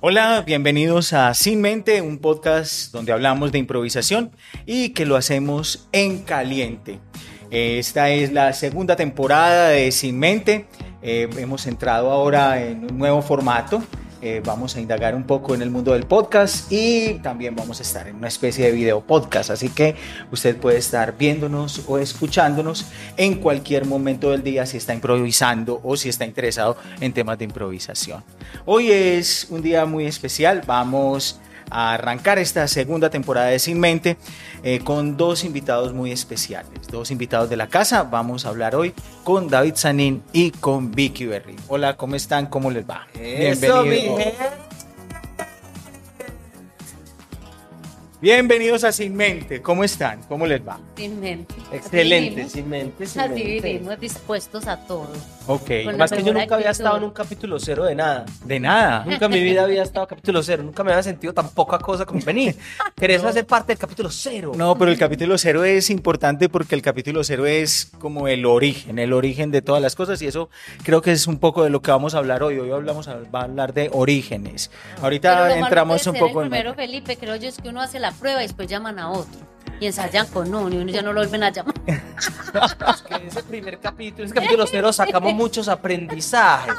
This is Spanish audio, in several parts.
Hola, bienvenidos a Sin Mente, un podcast donde hablamos de improvisación y que lo hacemos en caliente. Esta es la segunda temporada de Sin Mente. Eh, hemos entrado ahora en un nuevo formato eh, vamos a indagar un poco en el mundo del podcast y también vamos a estar en una especie de video podcast. Así que usted puede estar viéndonos o escuchándonos en cualquier momento del día si está improvisando o si está interesado en temas de improvisación. Hoy es un día muy especial. Vamos a arrancar esta segunda temporada de Sin Mente eh, con dos invitados muy especiales, dos invitados de la casa. Vamos a hablar hoy con David Sanín y con Vicky Berry. Hola, ¿cómo están? ¿Cómo les va? Bienvenidos. Bienvenidos a Sin Mente. ¿Cómo están? ¿Cómo les va? Sin mente. Excelente, sin mente, sin Así mente. vivimos dispuestos a todo. Ok. Con la Más que yo mejor nunca había actitud. estado en un capítulo cero de nada. De nada. Nunca en mi vida había estado en capítulo cero. Nunca me había sentido tan poca cosa como venir. ¿Querés hacer parte del capítulo cero? No, pero el capítulo cero es importante porque el capítulo cero es como el origen, el origen de todas las cosas y eso creo que es un poco de lo que vamos a hablar hoy. Hoy hablamos a, va a hablar de orígenes. Pero Ahorita lo malo entramos puede un ser poco el en... primero, Felipe, creo yo, es que uno hace la prueba y después llaman a otro. Y ensayan con uno y uno ya no lo vuelven a llamar. Que en ese primer capítulo, ese capítulo cero, sacamos muchos aprendizajes.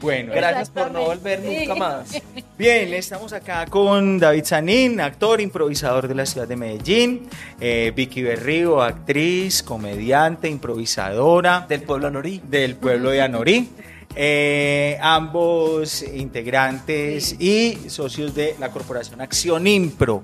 Bueno, Gracias por no volver nunca más. Bien, estamos acá con David Sanín, actor, improvisador de la ciudad de Medellín, eh, Vicky Berrío, actriz, comediante, improvisadora Del pueblo Anorí. del pueblo de Anorí. Eh, ambos integrantes y socios de la corporación Acción Impro.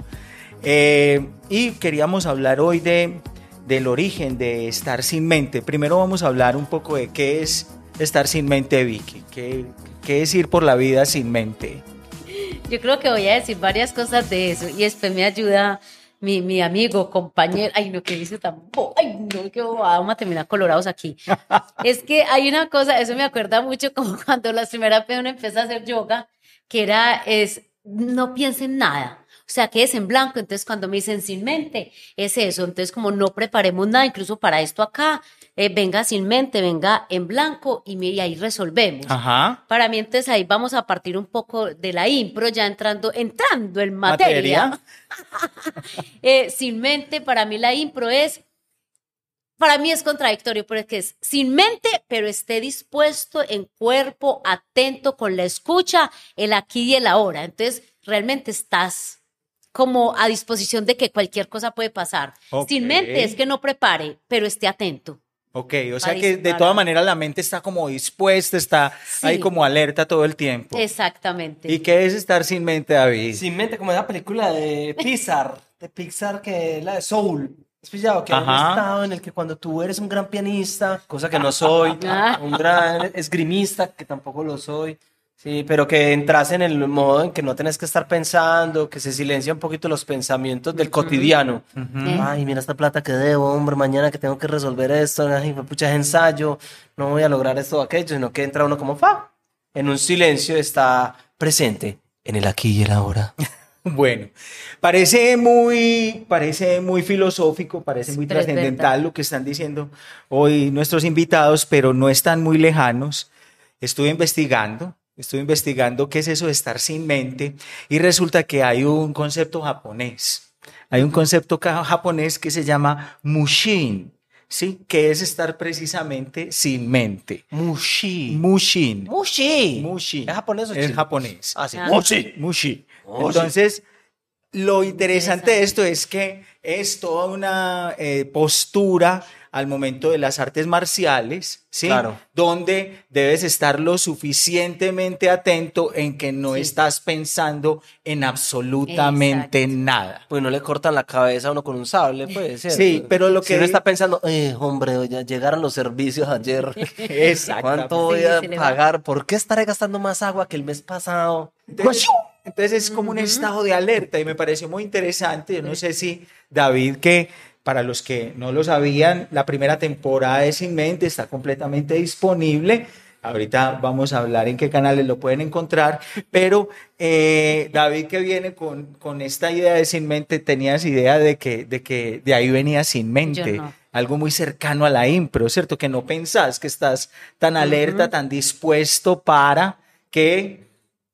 Eh, y queríamos hablar hoy de, del origen de estar sin mente. Primero vamos a hablar un poco de qué es estar sin mente, Vicky. ¿Qué, qué es ir por la vida sin mente? Yo creo que voy a decir varias cosas de eso y después me ayuda mi, mi amigo, compañero. Ay, no, que dice tan. Ay, no, bobada, vamos a terminar colorados aquí. es que hay una cosa, eso me acuerda mucho como cuando las primeras veces uno empieza a hacer yoga, que era, es, no piense en nada. O sea, que es en blanco. Entonces, cuando me dicen sin mente, es eso. Entonces, como no preparemos nada, incluso para esto acá, eh, venga sin mente, venga en blanco y, ahí resolvemos. Ajá. Para mí, entonces ahí vamos a partir un poco de la impro, ya entrando, entrando en materia. Materia. Eh, sin mente, para mí la impro es, para mí es contradictorio, porque es sin mente, pero esté dispuesto en cuerpo, atento con la escucha, el aquí y el ahora. Entonces, realmente estás como a disposición de que cualquier cosa puede pasar. Sin mente es que no prepare, pero esté atento. Ok, o sea que de todas maneras la mente está como dispuesta, está Sí. ahí como alerta todo el tiempo. Exactamente. ¿Y qué es estar sin mente, David? Sin mente, como esa película de Pixar, de Pixar que es la de Soul. ¿Has pillado? Que hay un estado en el que cuando tú eres un gran pianista, cosa que no soy, Ah. un gran esgrimista, que tampoco lo soy, sí, pero que entras en el modo en que no tenés que estar pensando, que se silencia un poquito los pensamientos del cotidiano. Eh. Ay, mira esta plata que debo, hombre, mañana que tengo que resolver esto, ay, pucha, es ensayo, no voy a lograr esto o aquello, sino que entra uno como fa, en un silencio está presente en el aquí y el ahora. Bueno, parece muy, parece muy filosófico, parece muy trascendental lo que están diciendo hoy nuestros invitados, pero no están muy lejanos. Estuve investigando, estuve investigando qué es eso de estar sin mente y resulta que hay un concepto japonés. Hay un concepto japonés que se llama mushin, ¿sí? Que es estar precisamente sin mente. Mushi. Mushin. Mushi. Mushi. ¿Es japonés o Es chino? japonés. Ah, sí. Ah. Mushi. Mushi. Mushi. Entonces, lo interesante de esto es que es toda una eh, postura al momento de las artes marciales, ¿sí? Claro. Donde debes estar lo suficientemente atento en que no Sí. estás pensando en absolutamente Exacto. nada. Pues no le cortan la cabeza a uno con un sable, pues. ¿cierto? Sí, pero lo Si que uno está pensando, eh, hombre, ya llegaron los servicios ayer. Exactamente. ¿Cuánto voy a pagar? ¿Por qué estaré gastando más agua que el mes pasado? Entonces, entonces es como un estado de alerta y me pareció muy interesante. Yo no sé si David, que para los que no lo sabían, la primera temporada de Sin Mente está completamente disponible. Ahorita vamos a hablar en qué canales lo pueden encontrar, pero eh, David que viene con, con esta idea de Sin Mente, tenías idea de que, de que de ahí venía Sin Mente, no. algo muy cercano a la impro, ¿cierto? Que no pensás que estás tan alerta, tan dispuesto para que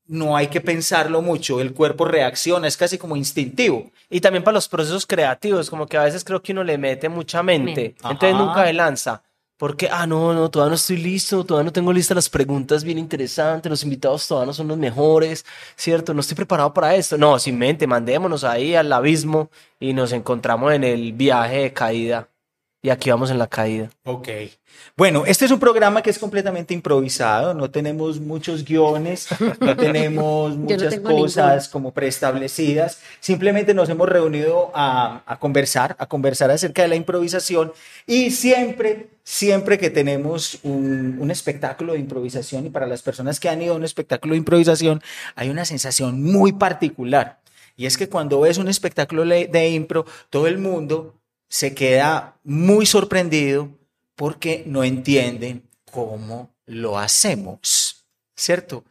no hay que pensarlo mucho, el cuerpo reacciona, es casi como instintivo. Y también para los procesos creativos, como que a veces creo que uno le mete mucha mente, entonces nunca se lanza. Porque, ah, no, no, todavía no estoy listo, todavía no tengo listas las preguntas bien interesantes, los invitados todavía no son los mejores, ¿cierto? No estoy preparado para esto. No, sin mente, mandémonos ahí al abismo y nos encontramos en el viaje de caída. Y aquí vamos en la caída. Ok. Bueno, este es un programa que es completamente improvisado, no tenemos muchos guiones, no tenemos muchas tengo cosas como preestablecidas, simplemente nos hemos reunido a, a conversar, a conversar acerca de la improvisación. Y siempre, siempre que tenemos un, un espectáculo de improvisación y para las personas que han ido a un espectáculo de improvisación hay una sensación muy particular. Y es que cuando ves un espectáculo de impro, todo el mundo se queda muy sorprendido porque no entienden cómo lo hacemos, ¿cierto?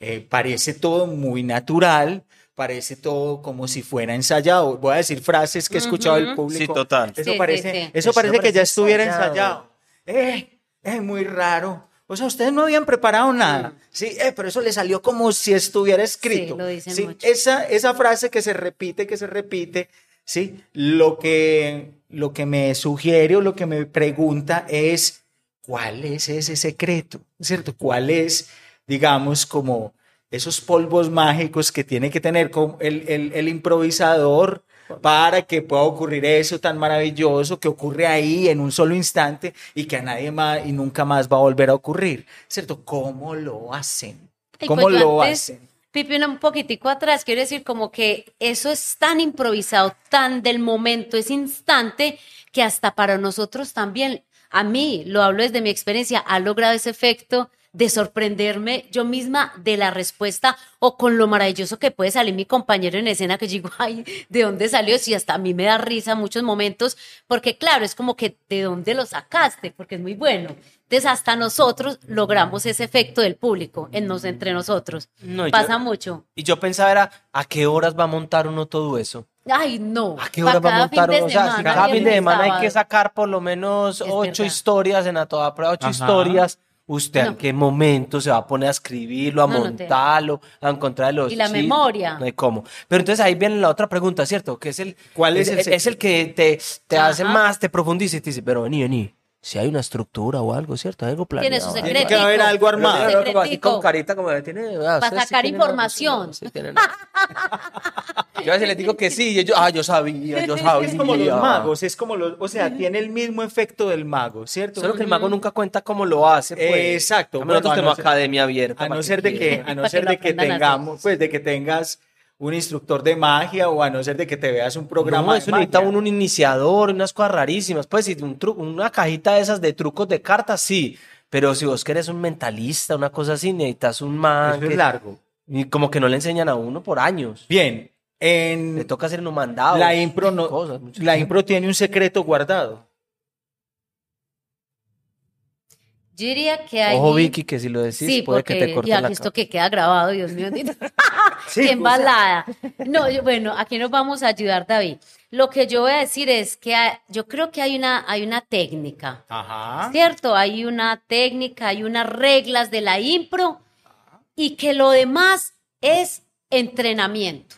Eh, parece todo muy natural, parece todo como si fuera ensayado. Voy a decir frases que he escuchado del público. Sí, total. Eso Sí, parece, sí. Eso Eso parece que parece ya estuviera ensayado. ensayado. Eh, es muy raro. O sea, ustedes no habían preparado nada. Sí, eh, pero eso le salió como si estuviera escrito. lo dicen Sí, mucho. Esa, esa frase que se repite, que se repite, ¿sí? Lo que, lo que me sugiere o lo que me pregunta es, ¿cuál es ese secreto? ¿Cierto? ¿Cuál es, digamos, como esos polvos mágicos que tiene que tener el, el- el improvisador para que pueda ocurrir eso tan maravilloso que ocurre ahí en un solo instante y que a nadie más y nunca más va a volver a ocurrir? ¿Cierto? ¿Cómo lo hacen? ¿Cómo pues lo antes, hacen? Un poquitico atrás, quiero decir como que eso es tan improvisado, tan del momento, es instante, que hasta para nosotros también, a mí, lo hablo desde mi experiencia, ha logrado ese efecto de sorprenderme yo misma de la respuesta o con lo maravilloso que puede salir mi compañero en escena que digo, ay, ¿de dónde salió? Si hasta a mí me da risa muchos momentos, porque claro, es como que ¿de dónde lo sacaste? Porque es muy bueno. Entonces hasta nosotros logramos ese efecto del público en nos, entre nosotros. No, y Pasa yo- mucho. Y yo pensaba era, ¿a qué horas va a montar uno todo eso? Ay, no. ¿A qué Pa' hora va a montar uno? O sea, si semana, cada fin de semana hay que sacar por lo menos Es ocho verdad. historias en a toda prueba, ocho Ajá. historias. ¿Usted en No. qué momento se va a poner a escribirlo, a No, no te- montarlo, a encontrar los Y la chistes? memoria. No hay cómo. Pero entonces ahí viene la otra pregunta, ¿cierto? Que es el, ¿Cuál es el es el que te, te hace más, te profundiza y te dice, pero vení, vení. Si hay una estructura o algo, ¿cierto? Hay algo planeado. Tiene su algo. Tiene secreto. que haber algo armado. Pero así Secretico. con carita como de, tiene, ah, Pa' ustedes sí sacar información. sí. Yo a veces les digo que sí, y ellos, ah, yo sabía, yo sabía. Es como los magos, es como los, o sea, tiene el mismo efecto del mago, ¿cierto? Solo que el mago nunca cuenta cómo lo hace, pues. Eh, exacto. Bueno, a tenemos no ser- academia abierta. A para no ser de que, a no Para ser de que tengamos, pues de que tengas un instructor de magia o a no ser de que te veas un programa No, de eso necesita magia. un, un iniciador, unas cosas rarísimas. Pues, si un una cajita de esas de trucos de cartas, sí. Pero si vos querés un mentalista, una cosa así, necesitas un man. Eso es largo. y como que no le enseñan a uno por años. Bien, Le en toca hacer un mandado. la impro no, cosas, la impro tiene un secreto guardado. Yo diría que hay. Ojo, Vicky, que si lo decís, Sí, puede porque que te corte ya la que esto que queda grabado, Dios mío. Sí, Qué embalada. No, yo- bueno, aquí nos vamos a ayudar, David. Lo que yo voy a decir es que hay- yo creo que hay una, hay una técnica. Ajá. ¿Cierto? Hay una técnica, hay unas reglas de la impro y que lo demás es entrenamiento.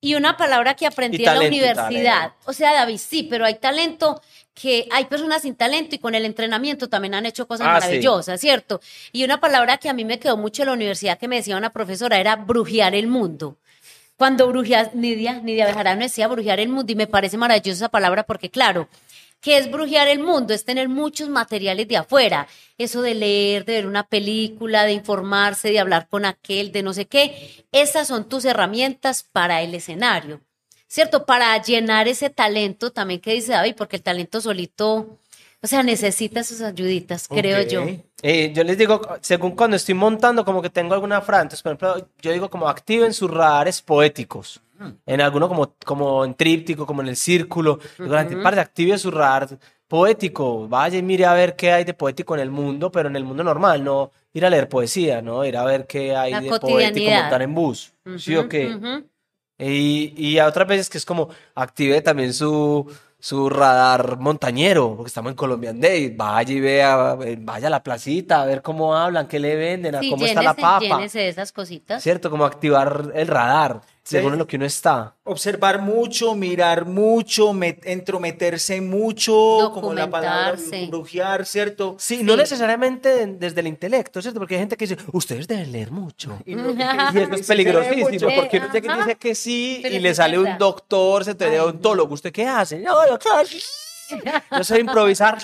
Y una palabra que aprendí Y en la talento, universidad. O sea, David, sí, pero hay talento que hay personas sin talento y con el entrenamiento también han hecho cosas Ah, sí. maravillosas, ¿cierto? Y una palabra que a mí me quedó mucho en la universidad que me decía una profesora era brujear el mundo. Cuando brujeas, Nidia, Nidia Bejarano decía brujear el mundo y me parece maravillosa esa palabra porque, claro, ¿qué es brujear el mundo? Es tener muchos materiales de afuera. Eso de leer, de ver una película, de informarse, de hablar con aquel, de no sé qué. Esas son tus herramientas para el escenario, ¿cierto? Para llenar ese talento también que dice David, porque el talento solito, o sea, necesita sus ayuditas, creo yo. Eh, yo les digo, según cuando estoy montando, como que tengo alguna frase. Entonces, por ejemplo, yo digo como activen sus radares poéticos. En alguno como, como en tríptico, como en el círculo. Digo, la gente, parce, active su radar poético. Vaya y mire a ver qué hay de poético en el mundo, pero en el mundo normal, no ir a leer poesía, ¿no? Ir a ver qué hay La de poético montar en bus. ¿Sí o qué? Y, y a otras veces que es como active también su, su radar montañero, porque estamos en Colombian Day. Vaya y vea, eh, vaya a la placita a ver cómo hablan, qué le venden, a Sí, cómo está la papa. de esas cositas. ¿Cierto? Como activar el radar, según en lo que uno está. Observar mucho, mirar mucho, met- entrometerse mucho, como la palabra brujear, ¿cierto? Sí, no necesariamente desde el intelecto, ¿cierto? Porque hay gente que dice, ustedes deben leer mucho. Y, no- Y eso es Sí, peligrosísimo, porque uno dice que sí Pero y le sale un doctor, se te Ay, no. odontólogo. ¿Usted qué hace? No, doctor. Yo sé improvisar.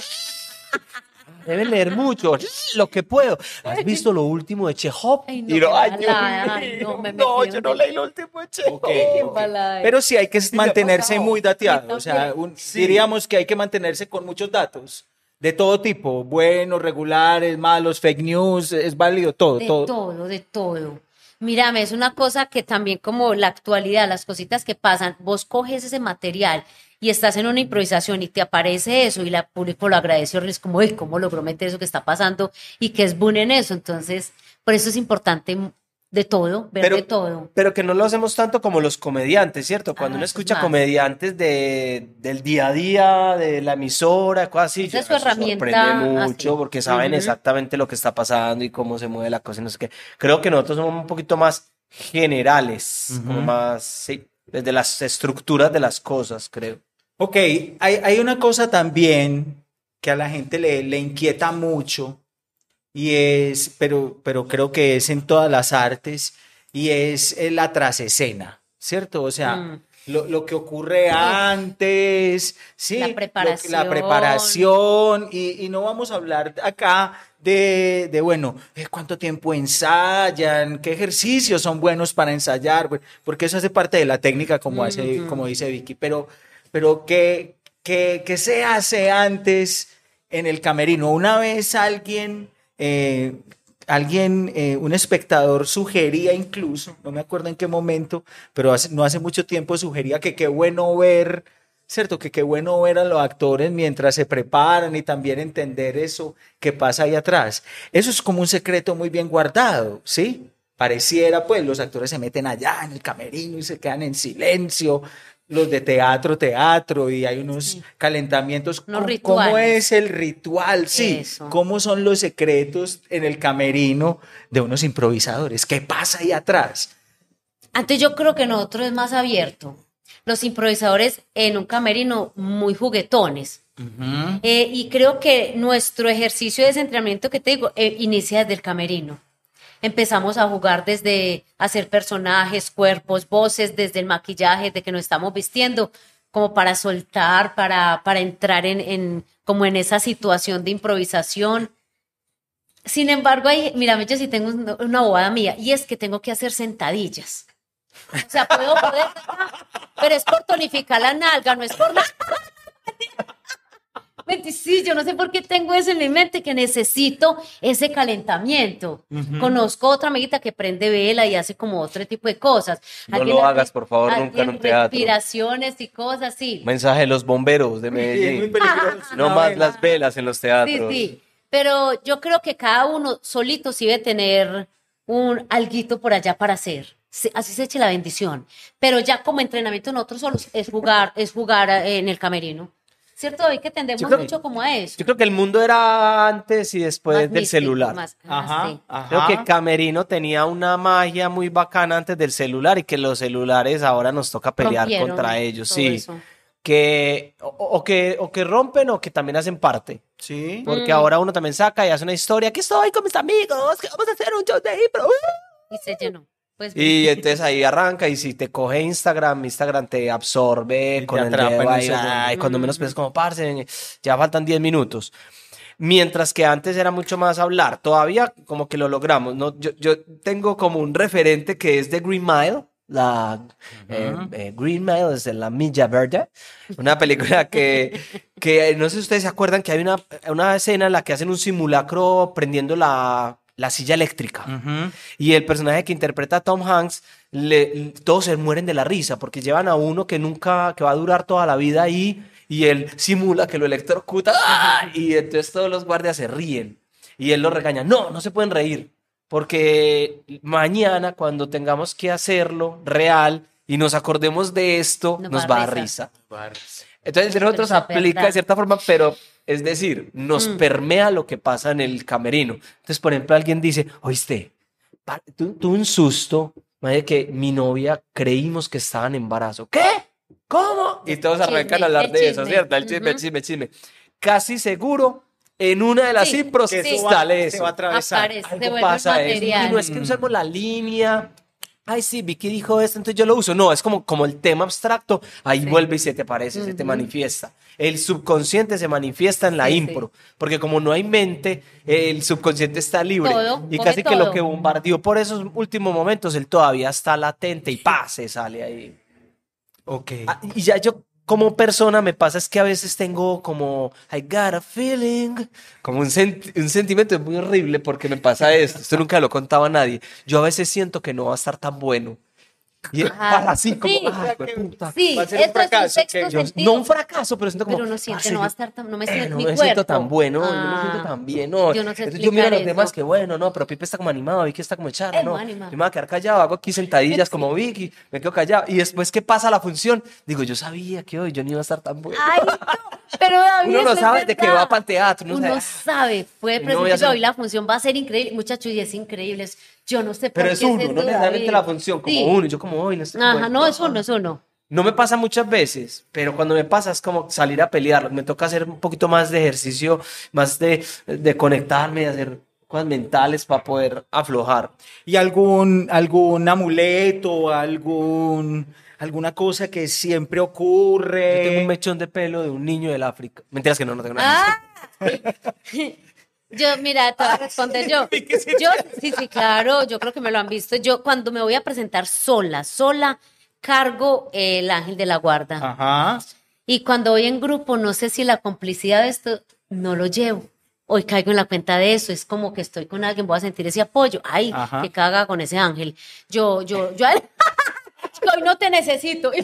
Deben leer mucho, lo que puedo. ¿Has visto lo último de Chekhov? Ay, no, Y no, ay, ay, me no, yo no leí lo último de Chekhov. Ok, Qué ok. mala, eh. Pero sí hay que mantenerse muy dateado. O sea, un- Sí. diríamos que hay que mantenerse con muchos datos. De todo tipo, buenos, regulares, malos, fake news, es válido todo, De todo. todo, de todo. Mírame, es una cosa que también como la actualidad, las cositas que pasan, vos coges ese material y estás en una improvisación y te aparece eso y la público lo agradeció, es como, "Ey, ¿cómo logró meter eso que está pasando? Y que es boom en eso. Entonces, por eso es importante de todo, ver Pero- de todo. Pero que no lo hacemos tanto como los comediantes, ¿cierto? Cuando Ah, uno es escucha más. comediantes de, del día a día, de la emisora, cosas así, es su herramienta, sorprende mucho sí. porque saben Ujú. exactamente lo que está pasando y cómo se mueve la cosa y no sé qué. Creo que nosotros somos un poquito más generales, como Ujú. más, sí, desde las estructuras de las cosas, creo. Ok, hay, hay una cosa también que a la gente le, le inquieta mucho y es, pero, pero creo que es en todas las artes y es la trasescena, ¿cierto? O sea, Mm. lo, lo que ocurre antes, sí, La preparación. la preparación y, y no vamos a hablar acá de, de, bueno, eh, cuánto tiempo ensayan, qué ejercicios son buenos para ensayar, porque eso hace parte de la técnica, como, hace, Ujú. como dice Vicky, pero, pero ¿qué, qué, qué se hace antes en el camerino? Una vez alguien, eh, alguien, eh, un espectador sugería incluso, no me acuerdo en qué momento, pero no hace mucho tiempo sugería que qué bueno ver, ¿cierto? Que qué bueno ver a los actores mientras se preparan y también entender eso que pasa ahí atrás. Eso es como un secreto muy bien guardado, ¿sí? Pareciera, pues, los actores se meten allá en el camerino y se quedan en silencio. Los de teatro, teatro, y hay unos Sí. calentamientos. Unos ¿Cómo- ¿Cómo rituales. es el ritual? Sí. Eso. ¿Cómo son los secretos en el camerino de unos improvisadores? ¿Qué pasa ahí atrás? Antes yo creo que nosotros es más abierto. Los improvisadores en un camerino muy juguetones. Eh, y creo que nuestro ejercicio de entrenamiento que te digo eh, inicia desde el camerino. Empezamos a jugar desde hacer personajes, cuerpos, voces, desde el maquillaje, de que nos estamos vistiendo, como para soltar, para, para entrar en, en- como en esa situación de improvisación. Sin embargo, hay, mírame, yo sí tengo una, una bobada mía, y es que tengo que hacer sentadillas. O sea, puedo poder, pero es por tonificar la nalga, no es por la... Vente, Sí, yo no sé por qué tengo eso en mi mente, que necesito ese calentamiento. Conozco otra amiguita que prende vela y hace como otro tipo de cosas. No Alguien lo hagas, por favor, nunca en un teatro. Respiraciones y cosas así. Mensaje de los bomberos de Medellín. No más vela. las velas en los Sí, teatros. sí. Pero yo creo que cada uno solito sí debe tener un alguito por allá para hacer. Sí, Así se eche la bendición. Pero ya como entrenamiento nosotros solos es jugar, es jugar eh, en el camerino. ¿Cierto, David? Que tendemos creo- mucho como a eso. Yo creo que el mundo era antes y después Más del místico, celular. más- ah, Ajá, sí. ajá. Creo que Camerino tenía una magia muy bacana antes del celular y que los celulares ahora nos toca pelear Rompieron contra ellos, sí. eso. Que o, o que o que rompen o que también hacen parte. Sí. Porque Mm. ahora uno también saca y hace una historia. Aquí estoy con mis amigos, que vamos a hacer un show de impro. Y se llenó. Pues Y entonces ahí arranca y si te coge Instagram, Instagram te absorbe Y te con el atrapa en dedo ahí, ay, cuando menos piensas como, parce, ya faltan 10 minutos. Mientras que antes era mucho más hablar. Todavía como que lo logramos. ¿no? Yo, yo tengo como un referente que es de Green Mile. La eh, eh, Green Mile es de la Milla Verde. Una película que, que no sé si ustedes se acuerdan que hay una, una escena en la que hacen un simulacro prendiendo la, la silla eléctrica. Y el personaje que interpreta a Tom Hanks, le- todos se mueren de la risa porque llevan a uno que nunca, que va a durar toda la vida ahí y él simula que lo electrocuta ¡ah! y entonces todos los guardias se ríen y él los regaña. No, no se pueden reír porque mañana cuando tengamos que hacerlo real y nos acordemos de esto, Nos nos, va a risa. risa. Entonces, entre nosotros aplica de cierta forma, pero es decir, nos Mm. permea lo que pasa en el camerino. Entonces, por ejemplo, alguien dice, oíste, tu- tuve un susto, de que mi novia creímos que estaba en embarazo. ¿Qué? ¿Cómo? Y todos Chisme, arrancan a hablar el de eso, chisme. ¿cierto? El chisme, el Ujú. chisme, el chisme. Casi seguro, en una de las Sí, impros Que Sí. eso va- sale se eso. va a atravesar. Aparece, Algo pasa eso. Y no es que usemos la línea. Ay, sí, Vicky dijo esto, entonces yo lo uso. No, es como, como el tema abstracto, ahí Sí. vuelve y se te parece, se te manifiesta. El subconsciente se manifiesta en la Sí, sí. impro, porque como no hay mente, el subconsciente está libre. Todo, y casi que lo que bombardeó por esos últimos momentos, él todavía está latente y ¡pa! se sale ahí. Ok. Ah, y ya yo como persona me pasa es que a veces tengo como I got a feeling, como un, sent- un sentimiento muy horrible porque me pasa esto. Esto nunca lo contaba a nadie. Yo a veces siento que no va a estar tan bueno. Y Ajá. así como, Sí. "Ay, puta". Sí, Va a ser un esto es un fracaso, sexto que Yo- sentido. no un fracaso, pero siento como Pero uno siente, "Parce, no va a estar tan, no me eh, siento no mi me cuerpo. siento tan bueno, no me Ah. siento tan bien, no. Yo no sé Entonces yo miro a los demás que bueno, no, pero Pipe está como animado, Vicky está como echada, Es no. Yo animado. me voy a quedar callado, hago aquí sentadillas como Vicky, me quedo callado. Y después que pasa la función, digo, yo sabía que hoy yo no iba a estar tan bueno. Ay, no, pero David, Uno no sabe de que verdad. va para el teatro, uno Uno sabe, sabe, puede no presentar hoy la función va a ser increíble, muchachos, y es increíble. es- Yo no sé por Pero qué es uno, ese no necesariamente la función, como Sí. uno, y yo como hoy no estoy Ajá, bueno". no, es uno, es uno. No me pasa muchas veces, pero cuando me pasa es como salir a pelear. Me toca hacer un poquito más de ejercicio, más de, de conectarme, de hacer cosas mentales para poder aflojar. ¿Y algún, algún amuleto, algún, alguna cosa que siempre Yo ocurre? tengo un mechón de pelo de un niño del África. Mentiras que no, no tengo nada. Ah. Yo, mira, te voy a responder yo. Yo, sí, sí, claro, yo creo que me lo han visto. Yo cuando me voy a presentar sola, sola, cargo el ángel de la guarda. Ajá. Y cuando voy en grupo, no sé si la complicidad de esto no lo llevo. Hoy caigo en la cuenta de eso, es como que estoy con alguien, voy a sentir ese apoyo. Ay, Ajá. que caga con ese ángel. Yo, yo, yo, hoy no te necesito.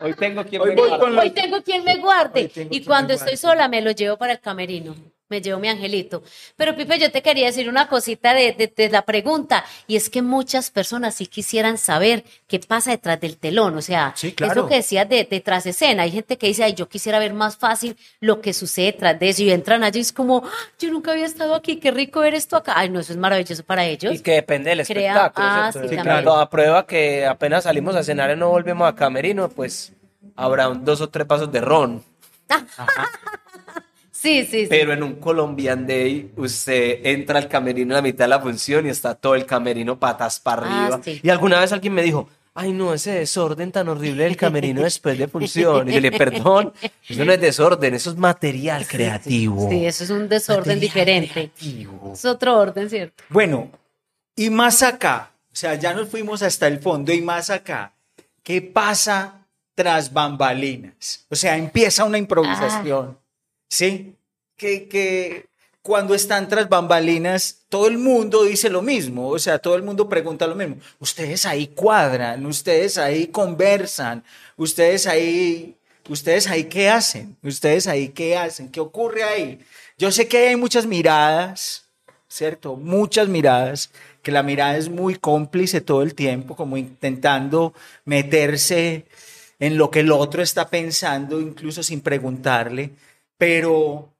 Hoy tengo quien Hoy me guarde. Hoy tengo quien me guarde. Hoy tengo Y quien cuando me estoy sola, me lo llevo para el camerino. Me llevo mi angelito. Pero Pipe, yo te quería decir una cosita de, de- de la pregunta. Y es que muchas personas sí quisieran saber qué pasa detrás del telón. O sea, Sí, claro. eso que decías de detrás de escena. Hay gente que dice, ay, yo quisiera ver más fácil lo que sucede detrás de eso. Y entran allí y es como, "Ah, yo nunca había estado aquí, qué rico ver esto acá. Ay, no, eso es maravilloso para ellos. Y que depende del Crea- espectáculo. ah, sí, claro. A prueba que apenas salimos a cenar y no volvemos a Camerino, pues habrá un- dos o tres pasos de ron. Sí, sí, sí. Pero en un Colombian Day, usted entra al camerino a la mitad de la función y está todo el camerino patas para Ah, arriba. sí. Y alguna vez alguien me dijo, ay no, ese desorden tan horrible del camerino después de función. Y yo le perdón, eso no es desorden, eso es material creativo. Sí, eso es un desorden Material diferente. creativo. Es otro orden, ¿cierto? Bueno, y más acá, o sea, ya nos fuimos hasta el fondo y más acá, ¿qué pasa tras bambalinas? O sea, empieza una improvisación, ¿sí? Que, que cuando están tras bambalinas, todo el mundo dice lo mismo, o sea, todo el mundo pregunta lo mismo. Ustedes ahí cuadran, ustedes ahí conversan, ustedes ahí, ustedes ahí qué hacen, ustedes ahí qué hacen, qué ocurre ahí. Yo sé que hay muchas miradas, ¿cierto? Muchas miradas, que la mirada es muy cómplice todo el tiempo, como intentando meterse en lo que el otro está pensando, incluso sin preguntarle, pero,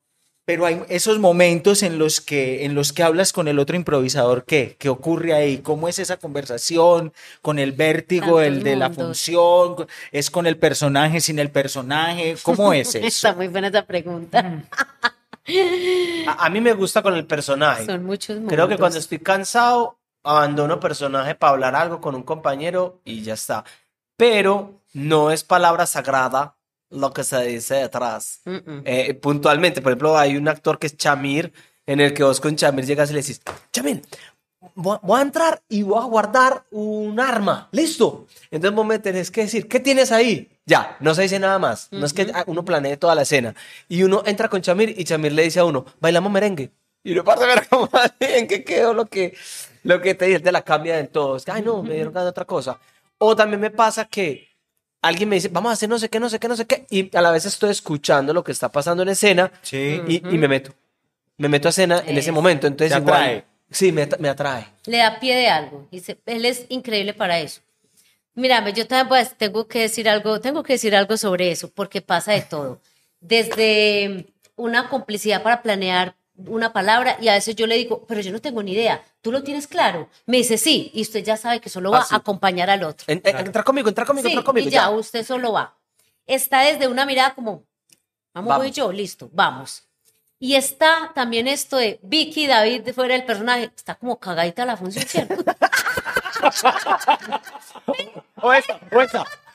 pero hay esos momentos en los que, en los que hablas con el otro improvisador, ¿qué? ¿Qué ocurre ahí? ¿Cómo es esa conversación? ¿Con el vértigo, el de la función? ¿Es con el personaje, sin el personaje? ¿Cómo es eso? Está muy buena esa pregunta. A, a mí me gusta con el personaje. Son muchos mundos. Creo que cuando estoy cansado, abandono personaje para hablar algo con un compañero y ya está. Pero no es palabra sagrada lo que se dice detrás. Mm, mm. Eh, puntualmente, por ejemplo, hay un actor que es Chamir, en el que vos con Chamir llegas y le decís, Chamir, voy, a entrar y voy a guardar un arma, listo. Entonces vos me tenés que decir, ¿qué tienes ahí? Ya, no se dice nada más. No es que uno planee toda la escena. Y uno entra con Chamir y Chamir le dice a uno, bailamos merengue. Y uno parte ver cómo en qué quedó lo que, lo que te dije, te la cambia del todo. Es que, ay, no, me dieron ganas de otra cosa. O también me pasa que alguien me dice, vamos a hacer no sé qué, no sé qué, no sé qué. Y a la vez estoy escuchando lo que está pasando en escena Sí. y, y me meto. Me meto a escena en ese momento. Entonces, Te igual. atrae. Sí, me atrae. Le da pie de algo. Dice, él es increíble para eso. Mírame, yo también pues, tengo que decir algo, tengo que decir algo sobre eso, porque pasa de todo. Desde una complicidad para planear una palabra y a veces yo le digo, pero yo no tengo ni idea, ¿tú lo tienes claro? Me dice, sí, y usted ya sabe que solo va Ah, sí. a acompañar al otro. En- en- entra conmigo, entra conmigo, Sí, entra conmigo. y ya, ya. usted solo va. Está desde una mirada como, vamos, Vamos. voy yo, listo, vamos. Y está también esto de Vicky David de fuera del personaje, está como cagadita la función, ¿cierto? O esa, o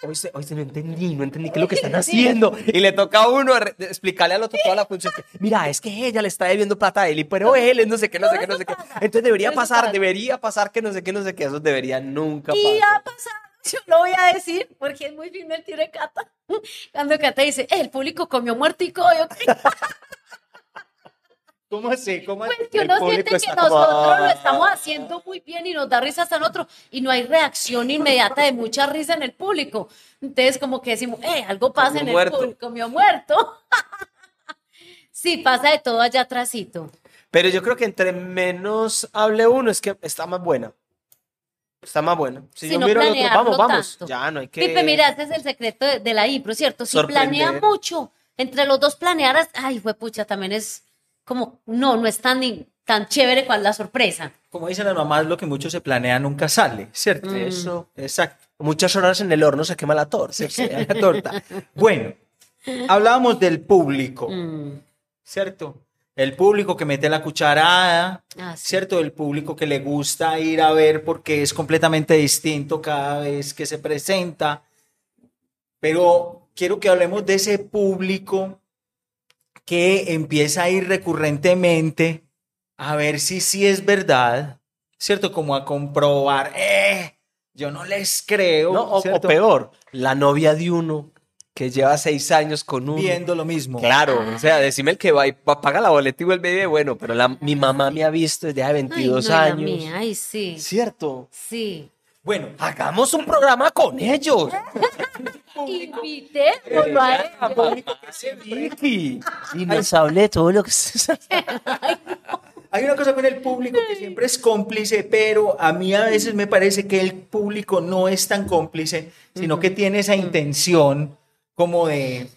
esa. Oíste, oíste, no entendí, no entendí qué es lo que están haciendo. Y le toca a uno explicarle al otro toda la función. que, Mira, es que ella le está debiendo plata a él, y pero él es no sé qué, no sé qué, no sé qué. Entonces debería pasar, pasa. debería pasar que no sé qué, no sé qué. Eso debería nunca Y pasar. ha pasado, yo lo voy a decir, porque es muy tiro de Cata. Cuando Cata dice, "Eh, el público comió muertico, yo ¿Cómo así? ¿Cómo así? pues, que El uno público siente que está nosotros lo "Ah". estamos haciendo muy bien y nos da risa hasta nosotros y no hay reacción inmediata de mucha risa en el público. Entonces, como que decimos, eh, algo pasa Comió en el muerto. público, comió muerto. sí, pasa de todo allá atrásito. Pero yo creo que entre menos hable uno, es que está más buena. Está más buena. Si Sí, yo no miro al otro, vamos, vamos. tanto. Ya no hay que. Pipe, mira, este es el secreto de, de la impro, ¿cierto? Si planea Sorprender. mucho, entre los dos planearas, ay, fue pucha, también es como, no, no es tan, tan chévere cual la sorpresa. Como dicen las mamás, lo que mucho se planea nunca sale, ¿cierto? Mm. Eso. Exacto. Muchas horas en el horno se quema la torta. Se queda la torta. Bueno, hablábamos del público, Mm, ¿cierto? El público que mete la cucharada, ah, sí. ¿cierto? El público que le gusta ir a ver porque es completamente distinto cada vez que se presenta. Pero quiero que hablemos de ese público que empieza a ir recurrentemente a ver si sí es verdad, ¿cierto? Como a comprobar, eh, yo no les creo, No, o, peor, la novia de uno que lleva seis años con uno. Viendo lo mismo. Claro, o sea, decime el que va y pa- paga la boleta y vuelve y bueno, pero la, mi mamá me ha visto desde hace Ay, 22 no, y la años. mía, ay, sí, ¿Cierto? sí. Bueno, Hagamos un programa con ellos. Invitémoslo a ellos. Vicky. Y nos hable todo lo que se Hay una cosa con el público que siempre es cómplice, pero a mí a veces me parece que el público no es tan cómplice, sino que tiene esa intención como de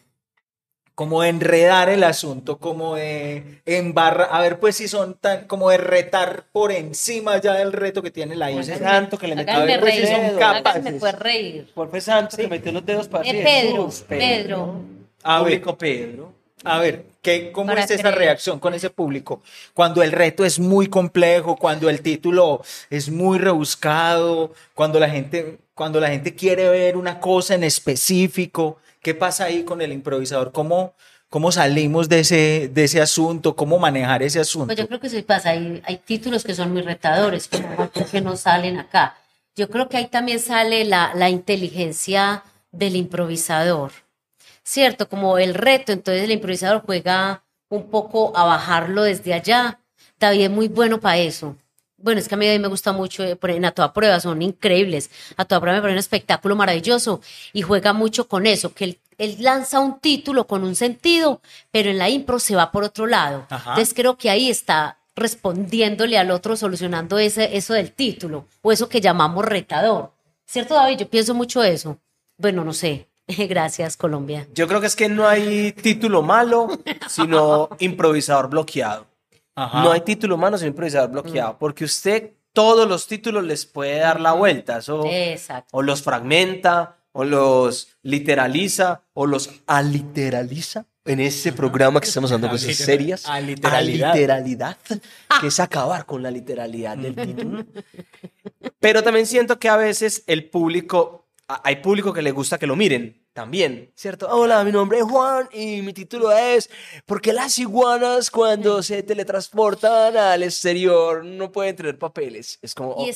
como de enredar el asunto, como de embarrar, a ver pues si son tan, como de retar por encima ya del reto que tiene la es santo que le metió a ver, pues, reír, si son háganme capaces. pues reír. Por fue santo que metió los dedos para Eh, Pedro, Jesús, Pedro. A ver, Público Pedro. A ver, ¿qué, ¿cómo Para es esa creer. reacción con ese público? Cuando el reto es muy complejo, cuando el título es muy rebuscado, cuando la gente, cuando la gente quiere ver una cosa en específico, ¿qué pasa ahí con el improvisador? ¿Cómo, cómo salimos de ese, de ese asunto? ¿Cómo manejar ese asunto? Pues yo creo que sí pasa, hay, hay títulos que son muy retadores, como que no salen acá. Yo creo que ahí también sale la, la inteligencia del improvisador, ¿cierto? Como el reto, entonces el improvisador juega un poco a bajarlo desde allá. David es muy bueno para eso. Bueno, es que a mí me gusta mucho, eh, A Toda Prueba son increíbles. A Toda Prueba me parece un espectáculo maravilloso y juega mucho con eso, que él, él lanza un título con un sentido, pero en la impro se va por otro lado. Ajá. Entonces creo que ahí está respondiéndole al otro, solucionando ese, eso del título o eso que llamamos retador. ¿Cierto, David? Yo pienso mucho eso. Bueno, no sé. Gracias, Colombia. Yo creo que es que no hay título malo, sino improvisador bloqueado. Ajá. No hay título malo, sino improvisador bloqueado. Porque usted todos los títulos les puede dar la vuelta. O los fragmenta, o los literaliza, o los aliteraliza. En ese programa que estamos hablando de cosas serias. aliteralidad. Aliteralidad, que es acabar con la literalidad del título. Pero también siento que a veces el público, a- hay público que le gusta que lo miren también, ¿cierto? Hola, mi nombre es Juan y mi título es ¿Por qué las iguanas cuando se teletransportan al exterior no pueden tener papeles? Es como, oh,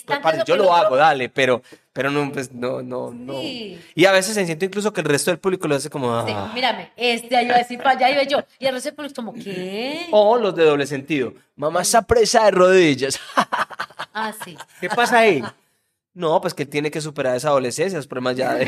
yo lo otro- hago, dale, pero, pero no, pues, no, no, no. Sí. Y a veces siento incluso que el resto del público lo hace como... Sí, "Ah". mírame, este año así para allá iba yo. Y el resto del público como, ¿qué? O los de doble sentido. Mamá está presa de rodillas. Ah, sí. ¿Qué pasa ahí? No, pues que tiene que superar esa adolescencia, es problema ya de...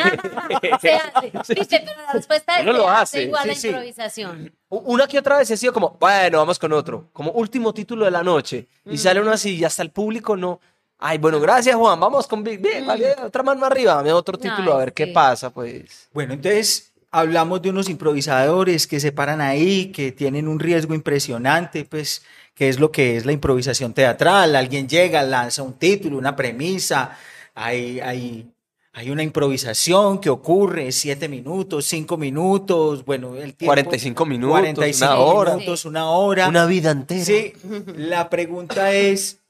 se hace. Viste, pero la respuesta es Uno lo se hace, igual sí, a sí. improvisación. Una que otra vez he sido como, bueno, vamos con otro, como último título de la noche. Y sale uno así y hasta el público no, Ay, bueno, gracias Juan, vamos con Big Big, vale, otra mano arriba, dame otro título a ver qué sí. pasa, pues. Bueno, entonces hablamos de unos improvisadores que se paran ahí, que tienen un riesgo impresionante, pues, que es lo que es la improvisación teatral. Alguien llega, lanza un título, una premisa, hay, hay, hay una improvisación que ocurre, siete minutos, cinco minutos, bueno, el tiempo. 45 minutos, 45 una hora. minutos, una hora. Una vida entera. Sí, la pregunta es,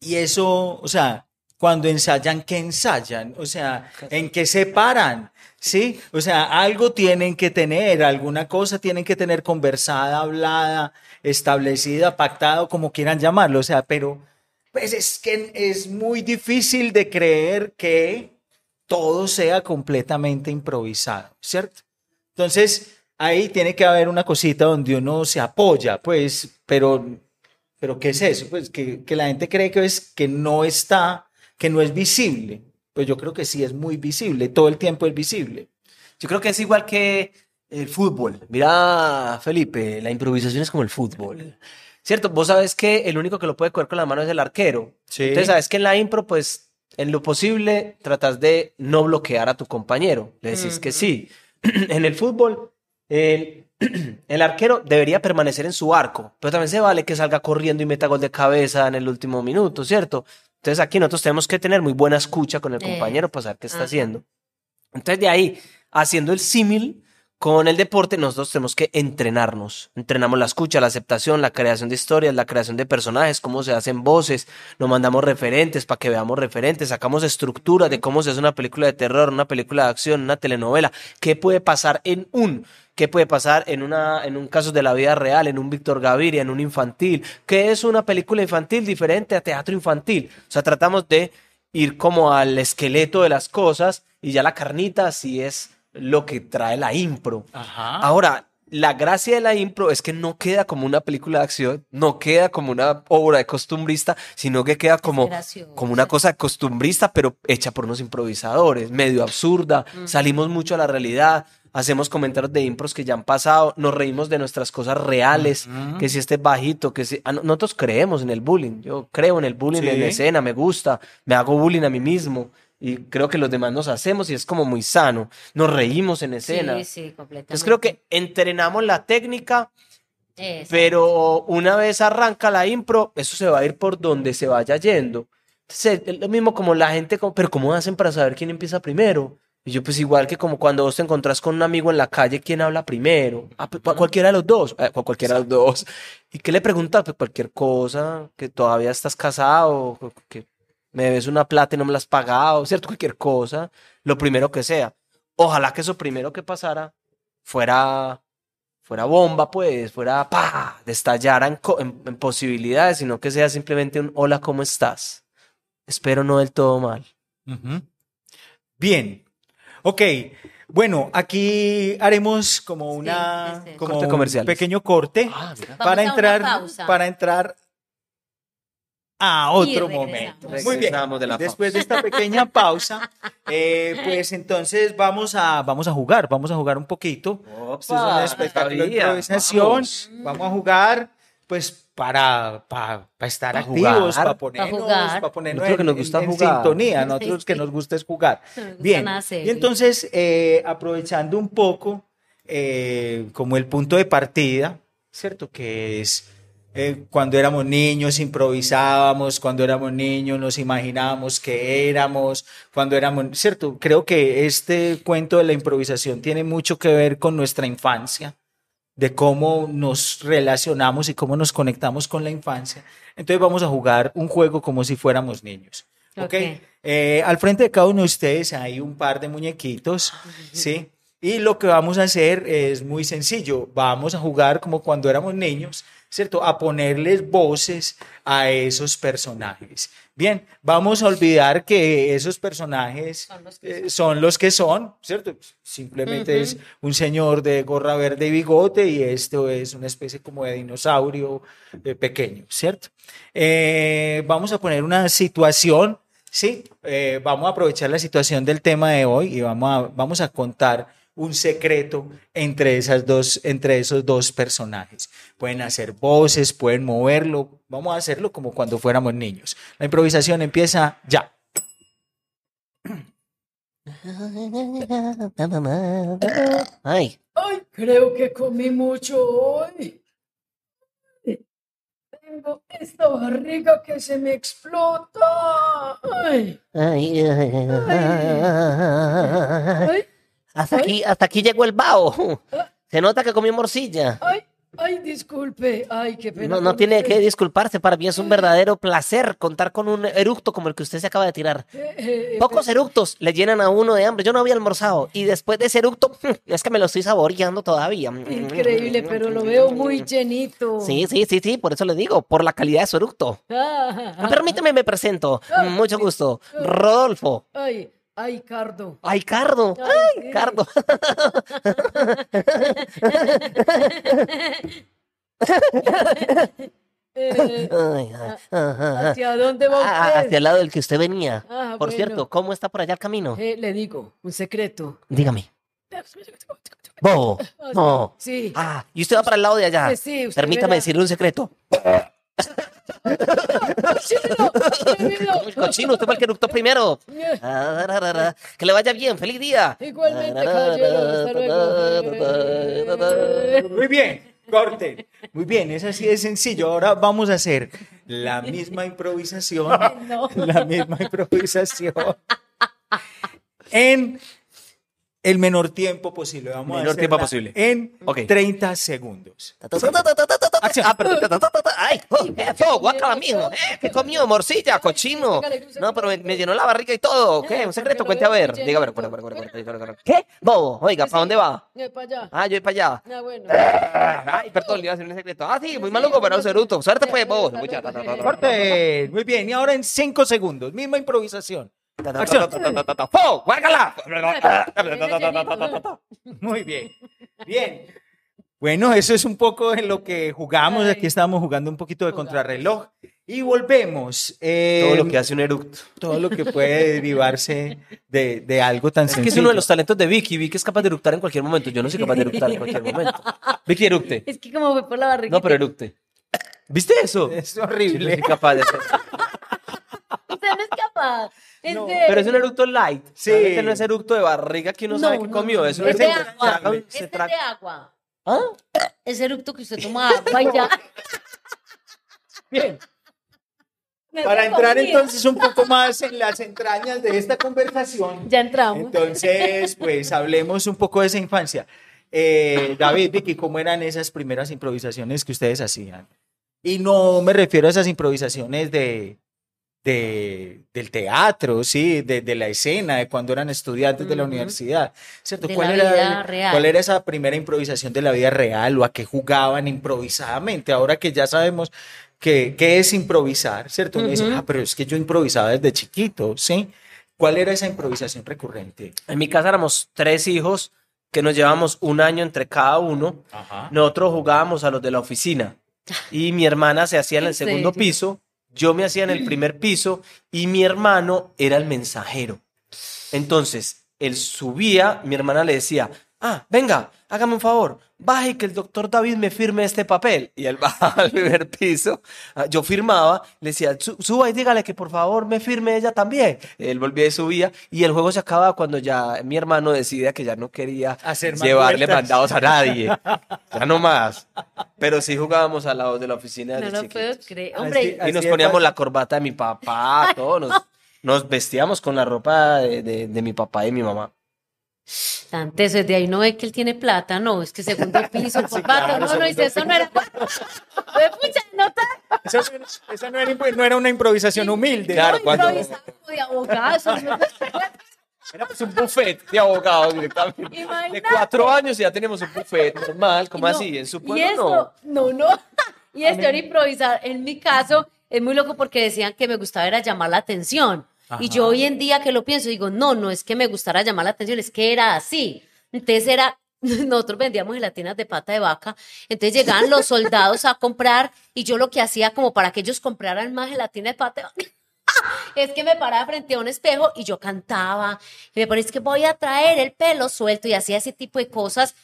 y eso, o sea, cuando ensayan, ¿qué ensayan? O sea, ¿en qué se paran? ¿Sí? O sea, algo tienen que tener, alguna cosa tienen que tener conversada, hablada, establecida, pactado, como quieran llamarlo. O sea, pero pues es que es muy difícil de creer que todo sea completamente improvisado, ¿cierto? Entonces, ahí tiene que haber una cosita donde uno se apoya, pues, pero, pero ¿qué es eso? Pues que, que la gente cree que, es, que no está, que no es visible. Pues yo creo que sí es muy visible, todo el tiempo es visible. Yo creo que es igual que el fútbol. Mira, Felipe, la improvisación es como el fútbol. ¿Cierto? Vos sabes que el único que lo puede coger con la mano es el arquero. Sí. Entonces, sabes que en la impro, pues, en lo posible, tratas de no bloquear a tu compañero. Le decís que sí. en el fútbol, el, el arquero debería permanecer en su arco, pero también se vale que salga corriendo y meta gol de cabeza en el último minuto, ¿cierto? Entonces, aquí nosotros tenemos que tener muy buena escucha con el Eh, compañero para saber qué está haciendo. Entonces, de ahí, haciendo el símil con el deporte, nosotros tenemos que entrenarnos. Entrenamos la escucha, la aceptación, la creación de historias, la creación de personajes, cómo se hacen voces, nos mandamos referentes para que veamos referentes, sacamos estructuras de cómo se hace una película de terror, una película de acción, una telenovela, qué puede pasar en un, qué puede pasar en, una, en un caso de la vida real, en un Víctor Gaviria, en un infantil, qué es una película infantil diferente a teatro infantil. O sea, tratamos de ir como al esqueleto de las cosas y ya la carnita sí es lo que trae la impro. Ajá. Ahora, la gracia de la impro es que no queda como una película de acción, no queda como una obra de costumbrista, sino que queda como, como una cosa costumbrista, pero hecha por unos improvisadores, medio absurda. Salimos mucho a la realidad, hacemos comentarios de impros que ya han pasado, nos reímos de nuestras cosas reales, que si este es bajito, que si... ah, no- nosotros creemos en el bullying, yo creo en el bullying en la escena, me gusta, me hago bullying a mí mismo. Y creo que los demás nos hacemos y es como muy sano. Nos reímos en escena. Sí, sí, completamente. Entonces creo que entrenamos la técnica, Exacto. pero una vez arranca la impro, eso se va a ir por donde se vaya yendo. Entonces, es lo mismo como la gente, como, pero ¿cómo hacen para saber quién empieza primero? Y yo pues igual que como cuando vos te encontrás con un amigo en la calle, ¿quién habla primero? Ah, pues, cualquiera de los dos, eh, cu- cualquiera de los dos. ¿Y qué le preguntas? Pues cualquier cosa, que todavía estás casado, que me debes una plata y no me la has pagado, ¿cierto? Cualquier cosa, lo primero que sea. Ojalá que eso primero que pasara fuera, fuera bomba, pues, fuera pa, destallara en, en- en posibilidades, sino que sea simplemente un hola, ¿cómo estás? Espero no del todo mal. Bien. Ok. Bueno, aquí haremos como una sí, sí. como Corte un pequeño corte Ah, para entrar para entrar a otro momento. Muy bien. De la Después de esta pequeña pausa, eh, pues entonces vamos a vamos a jugar, vamos a jugar un poquito. Esto es un Opa, espectáculo de improvisación. vamos. Vamos a jugar, pues para, para, para estar Para activos, jugar. para Para ponernos, jugar. para ponernos Nosotros que en, nos gusta en- en jugar. sintonía. Nosotros que nos gusta es jugar. Bien. Y entonces, eh, aprovechando un poco eh, como el punto de partida, ¿cierto? Que es eh, cuando éramos niños improvisábamos, cuando éramos niños nos imaginábamos que éramos, cuando éramos, ¿cierto? Creo que este cuento de la improvisación tiene mucho que ver con nuestra infancia, de cómo nos relacionamos y cómo nos conectamos con la infancia. Entonces vamos a jugar un juego como si fuéramos niños. ¿Ok? Ok. Eh, al frente de cada uno de ustedes hay un par de muñequitos, ¿sí? Y lo que vamos a hacer es muy sencillo. Vamos a jugar como cuando éramos niños, ¿cierto? A ponerles voces a esos personajes. Bien, vamos a olvidar que esos personajes Son los que eh, son los que son, ¿cierto? Simplemente es un señor de gorra verde y bigote y esto es una especie como de dinosaurio eh, pequeño, ¿cierto? Eh, vamos a poner una situación, ¿sí? Vamos a aprovechar la situación del tema de hoy y vamos a, vamos a contar un secreto entre, esas dos, entre esos dos personajes. Pueden hacer voces, pueden moverlo. Vamos a hacerlo como cuando fuéramos niños. La improvisación empieza ya. Ay, Ay, creo que comí mucho hoy. Tengo esta barriga que se me explota. Ay, ay, ay, ay, Hasta aquí, hasta aquí llegó el bao. Se nota que comió morcilla. ay, ay, disculpe. Ay, qué pena. No, no tiene usted. que disculparse. Para mí es un verdadero placer contar con un eructo como el que usted se acaba de tirar. Eh, eh, Pocos eructos le llenan a uno de hambre. Yo no había almorzado y después de ese eructo es que me lo estoy saboreando todavía. Increíble, pero lo veo muy llenito. Sí, sí, sí, sí, por eso le digo, por la calidad de su eructo. Ah, Permíteme, me presento. Mucho gusto. Rodolfo. Ay, ay, Cardo. Ay, Cardo. Ay, Ay, sí. Cardo. Eh. ¿Hacia dónde va Ah, usted? hacia el lado del que usted venía. Ah, Por bueno. cierto, ¿cómo está por allá el camino? Eh, le digo, un secreto. Dígame. Bobo. No. Sí. Ah, y usted va para el lado de allá. Sí, sí, usted Permítame verá. decirle un secreto. ¡Cochino! ¡Cochino! Usted fue el que eructó primero. Ah. Que le vaya bien, feliz día. Igualmente, caballero. Muy bien, corte. Muy bien, es así de sencillo. Ahora vamos a hacer la misma improvisación. No. La misma improvisación. En el menor tiempo posible. Vamos a Menor tiempo posible. En Ok. 30 segundos. Ta. Ah, pero. Ay, oh, ¿qué fue? Guácala, mijo. Eh, ¿Qué comió? Morcilla, cochino. No, pero me, me llenó la barriga y todo. ¿Qué? Un secreto, cuente a ver. Diga, a ver, cuente, cuente, cuente. ¿Qué? Bobo, oiga, ¿para dónde va? Eh, para allá. Ah, yo voy para allá. Ah, bueno. Ay, perdón, le iba a hacer un secreto. Ah, sí, muy maluco, pero un ceruto. Suerte, pues, bobo. Muy bien, y ahora en 5 segundos, misma improvisación. Acción. ¡Fo! ¡Guácala! Muy bien. Bien. Bueno, eso es un poco en lo que jugamos. Aquí estamos jugando un poquito de contrarreloj. Y volvemos. eh, Todo lo que hace un eructo. todo lo que puede derivarse de, de algo tan Es que sencillo. es uno de los talentos de Vicky. Vicky es capaz de eructar en cualquier momento. Yo no soy capaz de eructar en cualquier momento. Vicky, eructe. Es que como fue por la barriga. No, pero eructe. ¿Viste eso? Es Yo no horrible. soy capaz de hacer. Usted no es capaz. Es No, de- Pero es un eructo light. Sí. Realmente no es eructo de barriga que uno No, sabe que no, comió. no, Es un es de eructo que agua. traga- Este se es traga- de agua. ¿Ah? Es eructo que usted toma agua y ya. Bien. Para entrar comida. entonces un poco más en las entrañas de esta conversación, Ya entramos. entonces pues hablemos un poco de esa infancia. Eh, David, Vicky, ¿cómo eran esas primeras improvisaciones que ustedes hacían? Y no me refiero a esas improvisaciones de, de- del teatro, sí, de, de la escena, de cuando eran estudiantes de la universidad, ¿cierto? De ¿Cuál, la era, vida el- real. ¿Cuál era esa primera improvisación de la vida real o a qué jugaban improvisadamente? Ahora que ya sabemos que, qué es improvisar, ¿cierto? Uno dice, Ujú. ah, pero es que yo improvisaba desde chiquito, ¿sí? ¿Cuál era esa improvisación recurrente? En mi casa éramos tres hijos que nos llevamos un año entre cada uno. Ajá. Nosotros jugábamos a los de la oficina y mi hermana se hacía en el ¿En segundo serio? piso, yo me hacía en el primer piso y mi hermano era el mensajero. Entonces, él subía, mi hermana le decía, ah, venga, hágame un favor, baje y que el doctor David me firme este papel. Y él bajaba al primer piso, ah, yo firmaba, le decía, "Su- suba y dígale que por favor me firme ella también. Él volvía y subía y el juego se acababa cuando ya mi hermano decidía que ya no quería Hacer llevarle vueltas. mandados a nadie. Ya no más. Pero sí jugábamos al lado de la oficina No desde lo puedo creer. Así- Y nos Así de poníamos la corbata de mi papá, todo. Nos, nos vestíamos con la ropa de, de- de mi papá y mi mamá. Antes desde ahí no ve que él tiene plata, no, es que segundo piso, por claro, no, no, dice, eso no era. Pues, pucha, no tan- Esa, esa no, era, no era una improvisación humilde. Claro, no, cuando- de abogado, eso no- Era pues un buffet de abogados directamente. De Imagínate. cuatro años ya tenemos un buffet normal, como No, así? En su y pueblo esto, no. no, no. Y esto era improvisar. En mi caso, es muy loco porque decían que me gustaba era llamar la atención. Y yo hoy en día que lo pienso, digo, no, no es que me gustara llamar la atención, es que era así. Entonces era, nosotros vendíamos gelatinas de pata de vaca, entonces llegaban los soldados a comprar y yo lo que hacía como para que ellos compraran más gelatina de pata de vaca, Es que me paraba frente a un espejo y yo cantaba. Y me ponía, es que voy a traer el pelo suelto y hacía ese tipo de cosas.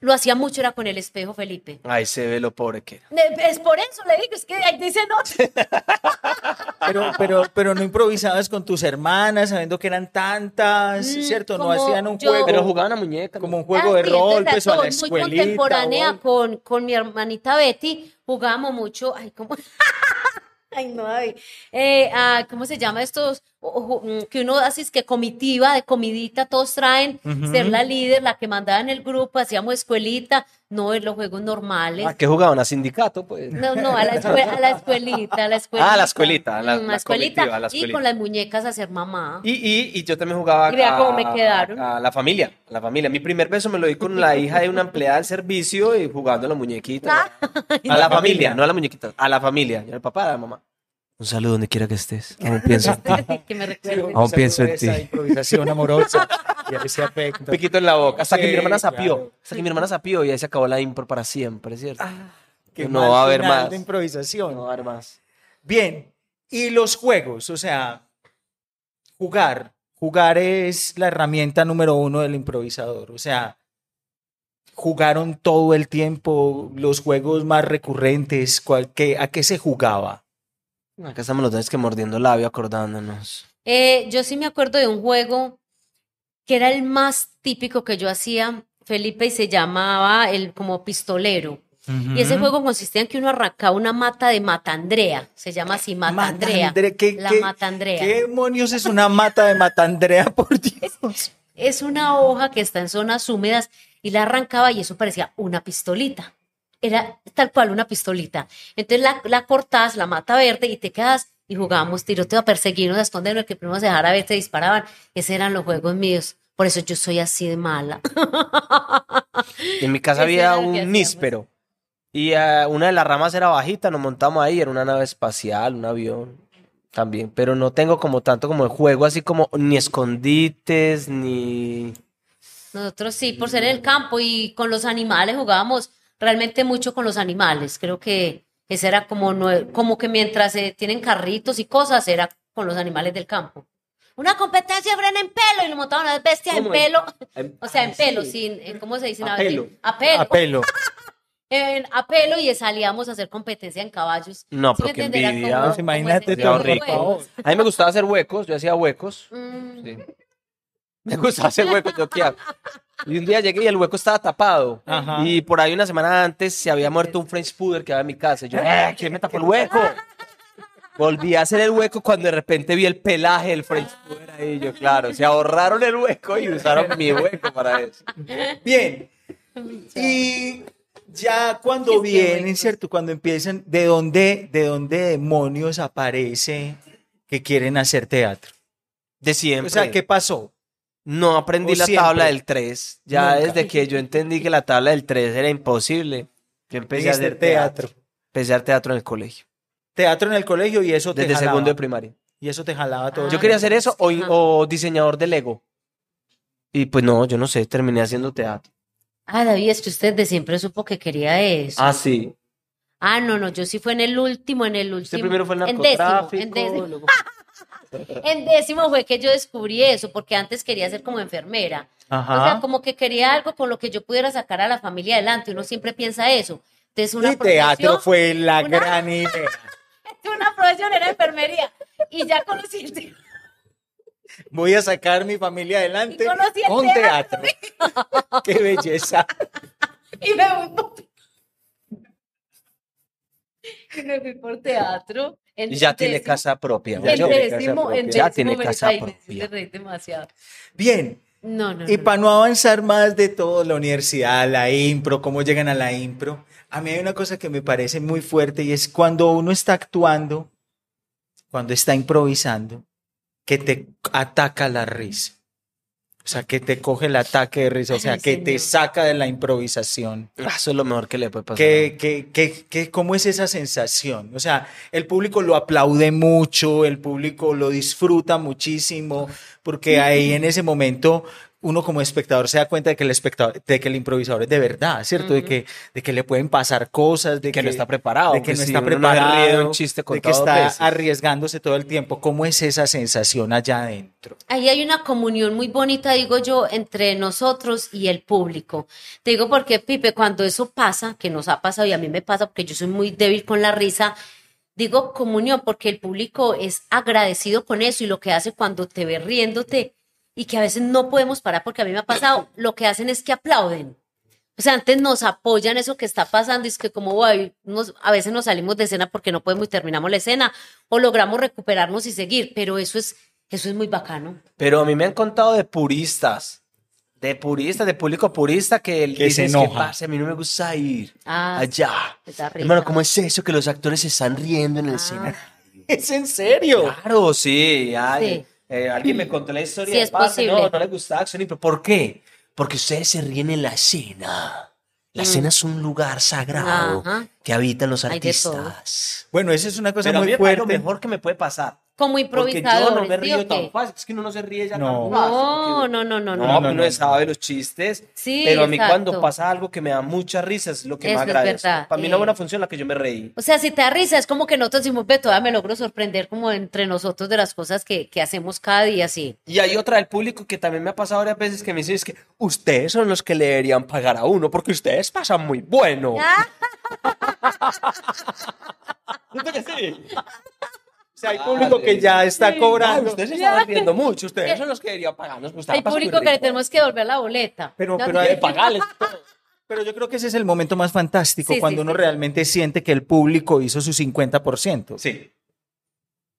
Lo hacía mucho, era con el espejo, Felipe. Ay, se ve lo pobre que era. Es por eso le digo, es que ahí dice no. Pero, pero, pero no improvisabas con tus hermanas, sabiendo que eran tantas, Mm, ¿cierto? No como hacían un yo- juego Pero jugaban a muñeca. como un juego Ah, de sí, rol, pues o a la muy escuelita. contemporánea o algo. con, con mi hermanita Betty, jugábamos mucho, ay, ¿cómo? Ay, no, David. Eh, ah, ¿Cómo se llama estos? Mm, que uno hace es que comitiva, de comidita, todos traen, Ujú. ser la líder, la que mandaba en el grupo, hacíamos escuelita, no en los juegos normales. Ah, que jugaban a sindicato, pues. No, no, a la, a la escuelita, a la escuelita. Ah, a la escuelita, a la- Mm, la comitiva, a la Y escuelita. con las muñecas a ser mamá. Y, y, y yo también jugaba Y vea a, cómo me quedaron. a la familia, a la familia. Mi primer beso me lo di con la hija de una empleada del servicio y jugando a la muñequita. a la familia, no a la muñequita, a la familia. Yo, el papá, la mamá. Un saludo donde quiera que estés. Aún pienso en ti. que me recuerde. Aún pienso en ti. improvisación amorosa y a ese afecto. Un piquito en la boca. Hasta que mi hermana sapió. claro. Hasta que mi hermana sapió y ahí se acabó la impro para siempre, ¿cierto? Qué no va a haber más. de improvisación. No va a haber más. Bien, y los juegos, o sea, jugar. Jugar es la herramienta número uno del improvisador. O sea, jugaron todo el tiempo los juegos más recurrentes. ¿cuál- qué- ¿A qué se jugaba? Acá estamos los dos que mordiendo labio acordándonos. Eh, yo sí me acuerdo de un juego que era el más típico que yo hacía, Felipe, y se llamaba el como pistolero. Y ese juego consistía en que uno arrancaba una mata de matandrea, se llama así, matandrea. Matandre- ¿qué- la qué- matandrea. ¿Qué demonios es una mata de matandrea, por Dios? Es una hoja que está en zonas húmedas y la arrancaba y eso parecía una pistolita. Era tal cual una pistolita. Entonces la, la cortás, la mata verde y te quedas y jugábamos tiroteo a perseguirnos, a escondernos, el que primero se dejara ver te disparaban. Esos eran los juegos míos. Por eso yo soy así de mala. En mi casa había un níspero. Y eh, una de las ramas era bajita, nos montamos ahí, era una nave espacial, un avión también. Pero no tengo como tanto como el juego, así como ni escondites, ni... Nosotros sí, por ser en el campo y con los animales jugábamos realmente mucho con los animales. Creo que ese era como, nue- como que mientras se tienen carritos y cosas, era con los animales del campo. Una competencia de en pelo y nos montaban unas bestias en ¿Cómo en- pelo. en- O sea, en ah, pelo, sin, en- ¿cómo se dice? A pelo. A pelo. A pelo. En- a pelo y salíamos a hacer competencia en caballos. No, ¿Sí pero? Era envidia. como- Pues imagínate como todo, juegos. A mí me gustaba hacer huecos, yo hacía huecos. Mm, Sí. Me gustaba hacer huecos, yo qué hago? Y un día llegué y el hueco estaba tapado. Ajá. Y por ahí una semana antes se había muerto un French Puder que había en mi casa. Y yo, ¡eh! ¿Quién me tapó el hueco? Volví a hacer el hueco cuando de repente vi el pelaje del French Puder ahí. Yo, claro, se ahorraron el hueco y usaron mi hueco para eso. Bien. Y ya cuando Es que vienen. ¿cierto? Cuando empiezan, ¿de dónde, ¿de dónde demonios aparece que quieren hacer teatro? De siempre. O sea, ¿qué pasó? No aprendí O la siempre. tabla del 3. Ya Nunca. desde que yo entendí que la tabla del 3 era imposible, yo empecé a hacer teatro. Empecé a hacer teatro en el colegio. Teatro en el colegio y eso te Desde jalaba. segundo de primaria. Y eso te jalaba todo. Ah, Yo quería hacer eso o, Ajá. o diseñador de Lego. Y pues no, yo no sé, terminé haciendo teatro. Ah, David, es que usted de siempre supo que quería eso. Ah, sí. Ah, no, no, yo sí fue en el último, en el último. Usted primero fue el en décimo, narcotráfico. en décimo. luego- En décimo fue que yo descubrí eso, porque antes quería ser como enfermera. Ajá. O sea, como que quería algo con lo que yo pudiera sacar a la familia adelante. Uno siempre piensa eso. Entonces, una y teatro fue la una- gran idea. Una profesión era enfermería. Y ya conocí el Voy a sacar mi familia adelante Y conocí el con teatro. Qué belleza. Y me por... Me fui por teatro. Ya tiene casa propia. En ¿oyó? décimo, Ya décimo tiene casa propia. demasiado. Bien. No, no, Y no. para no avanzar más de todo, la universidad, la impro, cómo llegan a la impro, a mí hay una cosa que me parece muy fuerte y es cuando uno está actuando, cuando está improvisando, que te ataca la risa. O sea, que te coge el ataque de risa, o sea, Ay, que te saca de la improvisación. Ah, Eso es lo mejor que le puede pasar. ¿Qué, qué, qué, qué- cómo es esa sensación? O sea, el público lo aplaude mucho, el público lo disfruta muchísimo, porque ahí en ese momento uno como espectador se da cuenta de que el espectador, de que el improvisador es de verdad, ¿cierto? De que, de que le pueden pasar cosas, de Que no está preparado, de que que no está no preparado, un chiste de que está veces. arriesgándose todo el tiempo. ¿Cómo es esa sensación allá adentro? Ahí hay una comunión muy bonita, digo yo, entre nosotros y el público. Te digo porque, Pipe, cuando eso pasa, que nos ha pasado y a mí me pasa porque yo soy muy débil con la risa, digo comunión porque el público es agradecido con eso y lo que hace cuando te ve riéndote y que a veces no podemos parar porque a mí me ha pasado, lo que hacen es que aplauden. O sea, antes nos apoyan eso que está pasando y es que como guay, nos- a veces nos salimos de escena porque no podemos y terminamos la escena o logramos recuperarnos y seguir, pero eso es, eso es muy bacano. Pero a mí me han contado de puristas, de puristas, de público purista que, Que se dicen, "Es que, enoja. parce, a mí no me gusta ir Ah, allá. Hermano, ¿cómo es eso que los actores se están riendo en el Ah. cine? ¿Es en serio? Claro, sí. ay, Sí. Eh, alguien me contó la historia. Sí, de es. No, no le gustaba Action Impro. ¿Por qué? Porque ustedes se ríen en la escena. La escena es un lugar sagrado Mm. Ajá. que habitan los artistas. Bueno, esa es una cosa Pero a mí muy me parece lo fuerte. mejor que me puede pasar. Como Porque yo no me ¿sí río o tan fácil. Es que uno no se ríe ya No. tan fácil. No, no, no, no, No, no. pero uno no, sabe los chistes. Sí, pero a mí exacto. cuando pasa algo que me da mucha risa es lo que Eso me es agradece. verdad, Para mí una eh. buena función es la que yo me reí. O sea, si te da risa, es como que nosotros decimos, ve, todavía me logro sorprender como entre nosotros de las cosas que, que hacemos cada día, sí. Y hay otra del público que también me ha pasado varias veces que me dice es que ustedes son los que le deberían pagar a uno porque ustedes pasan muy bueno. ¿Siento que sí? O sea, hay público que ya está cobrando. ustedes están riendo mucho, ustedes son los que deberían pagarnos. pues, Hay ustedes pasan muy público que le tenemos que devolver la boleta. Pero- No, pero Hay hay- que pagarles todo. Pero yo creo que ese es el momento más fantástico, Sí, cuando sí, uno sí. realmente siente que el público hizo su 50%. Sí,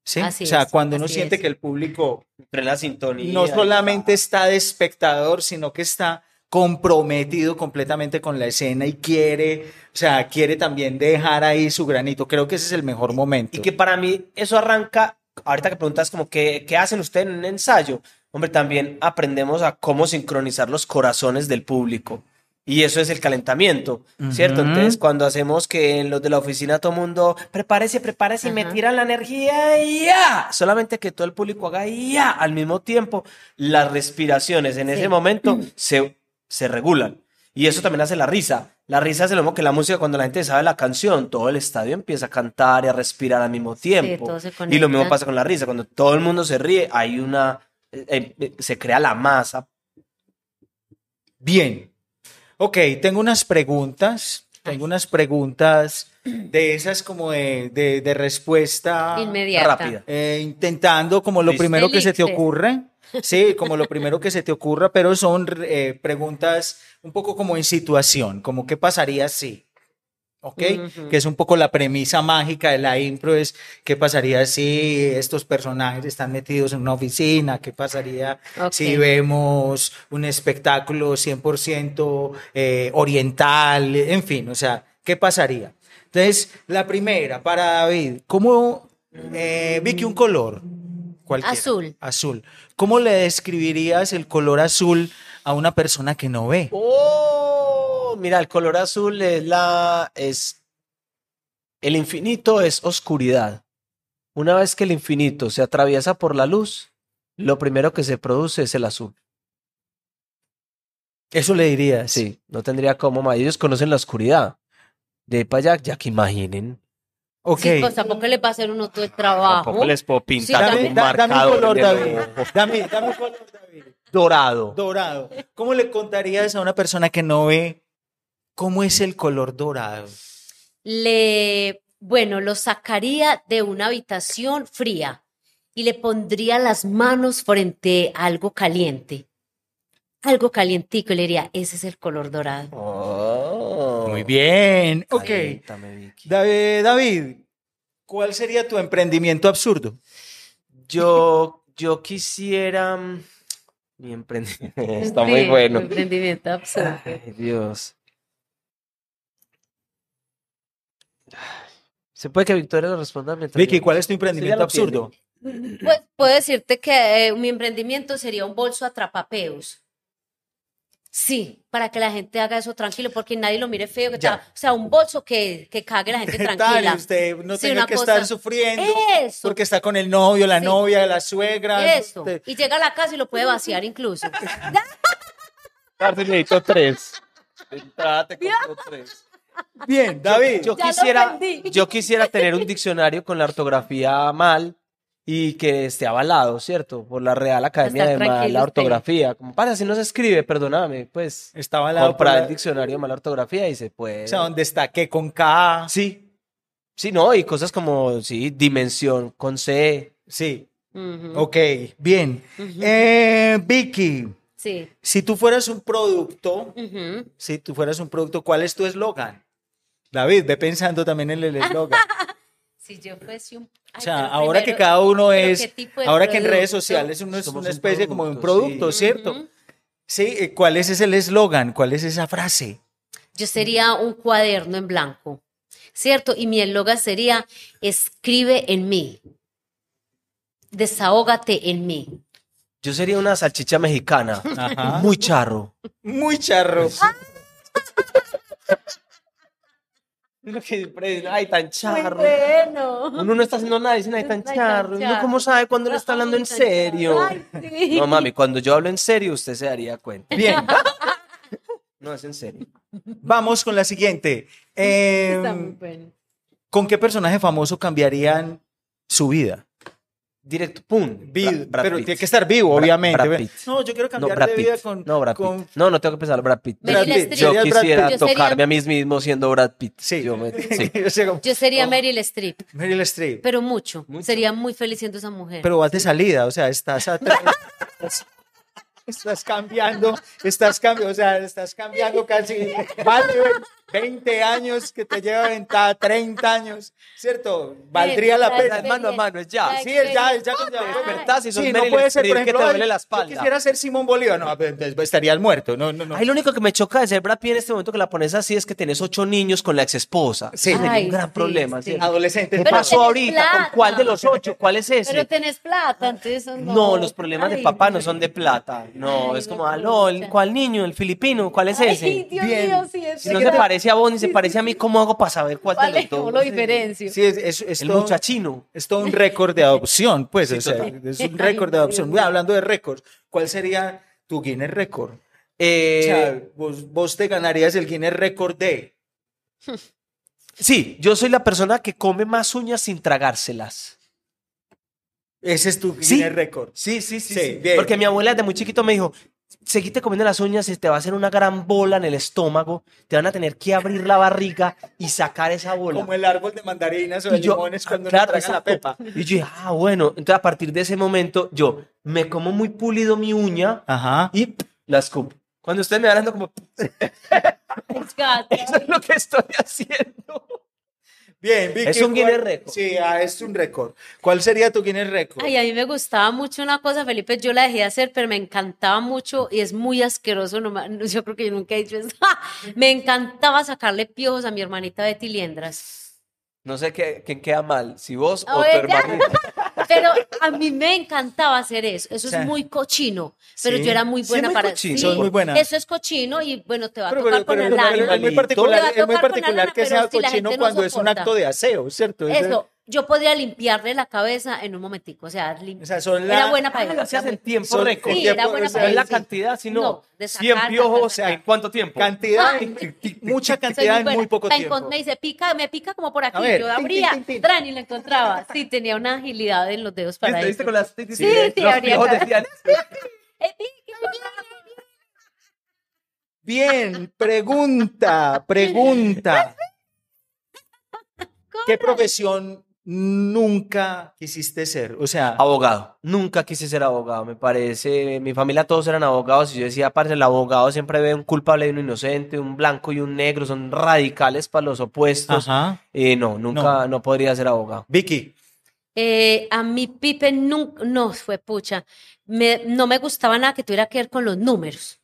¿sí? Así o sea, es, cuando uno siente es. que el público entre la sintonía. no solamente está de espectador, sino que está comprometido completamente con la escena y quiere, o sea, quiere también dejar ahí su granito. Creo que ese es el mejor momento. Y que para mí eso arranca, ahorita que preguntas como qué, qué hacen ustedes en un ensayo, hombre, también aprendemos a cómo sincronizar los corazones del público. Y eso es el calentamiento, ¿cierto? Ujú. Entonces, cuando hacemos que en los de la oficina todo mundo prepárese, prepárese y me tiran la energía y ya. Solamente que todo el público haga ya al mismo tiempo, las respiraciones en ese momento se, se regulan. Y eso también hace la risa. La risa es lo mismo que la música cuando la gente sabe la canción, todo el estadio empieza a cantar y a respirar al mismo tiempo. todo se y lo mismo pasa con la risa, cuando todo el mundo se ríe, hay una eh, eh, se crea la masa. Bien. Ok, tengo unas preguntas. Tengo unas preguntas de esas como de, de- de respuesta Inmediata. rápida. eh, intentando como lo Listo. primero que se te ocurre. Sí, como lo primero que se te ocurra, pero son eh, preguntas un poco como en situación, como qué pasaría si. ¿Ok? Que es un poco la premisa mágica de la impro, es qué pasaría si estos personajes están metidos en una oficina, qué pasaría si vemos un espectáculo 100% eh, oriental, en fin, o sea, ¿qué pasaría? Entonces, la primera, para David, ¿cómo, eh, Vicky, un color? Cualquiera. Azul. Azul. ¿Cómo le describirías el color azul a una persona que no ve? Oh, mira, el color azul es la es el infinito es oscuridad. Una vez que el infinito se atraviesa por la luz, lo primero que se produce es el azul. Eso le dirías. Sí, no tendría cómo más. Ellos conocen la oscuridad. De ahí para allá, ya que imaginen. Ok. Sí, pues tampoco le va a hacer uno todo el trabajo. Tampoco les puedo pintar Sí, Dame, un da- dame un marcador color, David. Dame, dame un color, David. dorado. Dorado. ¿Cómo le contarías a una persona que no ve cómo es el color dorado? Le, bueno, lo sacaría de una habitación fría y le pondría las manos frente a algo caliente. Algo calientico y le diría, ese es el color dorado. Oh. Muy bien. Ok. Caliéntame, Vicky. David, David, ¿cuál sería tu emprendimiento absurdo? Yo, yo quisiera. mm, Mi emprendimiento. Está muy bueno. Emprendimiento absurdo. Ay, Dios. ¿Se puede que Victoria lo responda mientras Vicky, ¿cuál es tu emprendimiento absurdo? Pues puedo decirte que eh, mi emprendimiento sería un bolso atrapapeos. Sí, para que la gente haga eso tranquilo, porque nadie lo mire feo. Que tal. O sea, un bolso que, que cague la gente Tal, tranquila. usted no Sí, tenga que cosa- estar sufriendo Eso. porque está con el novio, la Sí. novia, la suegra. Eso. usted- Y llega a la casa y lo puede vaciar incluso. Parce, necesito tres. De entrada te compro tres. Bien, David. Yo Ya lo quisiera, yo quisiera tener un diccionario con la ortografía mal y que esté avalado, ¿cierto? Por la Real Academia de Mala. Ortografía. Como para si no se escribe, perdóname, pues. Estaba al lado por Comprar la- el diccionario de mala ortografía y se puede. O sea, donde está que con K. Sí. Sí, no, y cosas como, sí, dimensión con C. Sí. Ujú, Ok, bien. Eh, Vicky, Sí. si tú fueras un producto, si tú fueras un producto, ¿cuál es tu eslogan? David, ve pensando también en el eslogan. Si yo fuese un... O sea, ahora que cada uno ¿pero es, ahora que en redes sociales uno es una un especie como de un producto, sí. ¿cierto? Sí, eh, ¿cuál es ese el eslogan? ¿Cuál es esa frase? Yo sería un cuaderno en blanco, ¿cierto? Y mi eslogan sería, escribe en mí, desahógate en mí. Yo sería una salchicha mexicana. Ajá. Muy charro. Muy charro. Lo que siempre dicen, ay, tan charro. bueno. Uno no está haciendo nada, dicen, ay, tan Ay, tan charro. ¿Y uno charro. cómo sabe cuando le está hablando en serio? charro. Ay, sí. No, mami, cuando yo hablo en serio, usted se daría cuenta. Bien, No es en serio. vamos con la siguiente. Eh, Está muy bueno. ¿Con qué personaje famoso cambiarían su vida? Directo, pum. Vid- Bra- Brad pero Pitt. tiene que estar vivo, Bra- obviamente. Brad Pitt. No, yo quiero No, cambiar Brad de Pitt. vida con. no, Brad con- Pitt. No, no tengo que pensar Brad Pitt. Brad Pitt. Yo quisiera sería- tocarme a mí mismo siendo Brad Pitt. Sí. Yo me- sí. Yo sería Oh. Meryl Streep, Meryl Streep. pero mucho. Mucho. Sería muy feliz siendo esa mujer. Pero vas de salida, o sea, estás atrás. Estás cambiando, estás cambiando, o sea, estás cambiando casi vale 20 años que te lleva ventaja, 30 años, ¿cierto? Valdría la La pena. Es mano a mano, es ya. Sí, es ya, es ya. ya, Despertás y sos Sí, no Meryl puede ser, por Streep que ejemplo, te duele la Yo espalda. quisiera ser Simón Bolívar, no, pues, entonces estaría el muerto, no, no, no. Ay, lo único que me choca de ser Brad Pitt en este momento que la pones así es que tenés ocho niños con la ex esposa. Sí. Ay, un gran sí, problema. sí. Adolescente. ¿Qué Pero pasó ahorita? ¿Con plata. cuál de los ocho? ¿Cuál es ese? Pero tenés plata, entonces no. No, los problemas de Ay, papá no son de plata. No, Ay, es no, como, aló, ¿el- pucha. ¿cuál niño? ¿El filipino? ¿Cuál es Ay, ese? Dios Bien. mío, sí, es Si no se parece a vos ni se parece a mí, ¿cómo hago para saber cuál de Vale, los dos? ¿cómo lo diferencio? Sí, es, es, es El todo, muchachino. es todo un récord de adopción, pues, Sí, o sea, es un récord de adopción. Mira, hablando de récords, ¿cuál sería tu Guinness récord? O Eh, sea, vos, vos te ganarías el Guinness récord de... sí, yo soy la persona que come más uñas sin tragárselas. Ese es tu Sí. Guinness récord. Sí, sí, sí. Sí, sí. bien. Porque mi abuela desde muy chiquito me dijo, seguite comiendo las uñas y te va a hacer una gran bola en el estómago, te van a tener que abrir la barriga y sacar esa bola. Como el árbol de mandarinas o de yo, limones cuando ah, claro, uno traga la pepa. Y yo dije, ah, bueno. Entonces, a partir de ese momento, yo me como muy pulido mi uña Ajá. y la escupo. Cuando ustedes me van dando como, eso es lo que estoy haciendo. Bien, Vicky. Es un Guinness ¿cuál- récord. Sí, ah, es un récord. ¿Cuál sería tu Guinness récord? Ay, a mí me gustaba mucho una cosa, Felipe, yo la dejé de hacer, pero me encantaba mucho y es muy asqueroso, no, yo creo que yo nunca he dicho eso. Me encantaba sacarle piojos a mi hermanita Betty Liendras. No sé qué, quién queda mal, si vos A o tu hermanita. Pero a mí me encantaba hacer eso. Eso O sea, es muy cochino. Pero sí. yo era muy Sí, buena muy para cochino. sí, muy buena. Eso es cochino y bueno, te va a Pero, tocar pero, con pero, la lana. es muy particular, es muy particular lana, que sea si cochino no cuando es un acto de aseo, ¿cierto? Es- Eso, yo podría limpiarle la cabeza en un momentico. O sea, lim- O sea, son era buena para Ah, eso. muy- tiempo Son- récord. en Sí, era tiempo, buena o sea, para No es la sí. cantidad, sino No, de 100 sacar, piojos sacar, en cuánto tiempo. cantidad, mucha cantidad muy en muy poco tiempo. Me dice, pica, me pica como por aquí. Ver, yo abría, tran, y lo encontraba. Sí, tenía una agilidad en los dedos para ¿Viste, eso. viste con las Sí, sí, los piojos que- decían, Eh, Bien, pregunta, pregunta. ¿Qué profesión nunca quisiste ser? O sea, Abogado. Nunca quise ser abogado. Me parece. Mi familia todos eran abogados y yo decía, parce, el abogado siempre ve un culpable y un inocente, un blanco y un negro. Son radicales para los opuestos. ajá. Eh, no, nunca, no. podría ser abogado. Vicky, Eh, a mi Pipe nunca, no, fue pucha, me, no me gustaba nada que tuviera que ver con los números.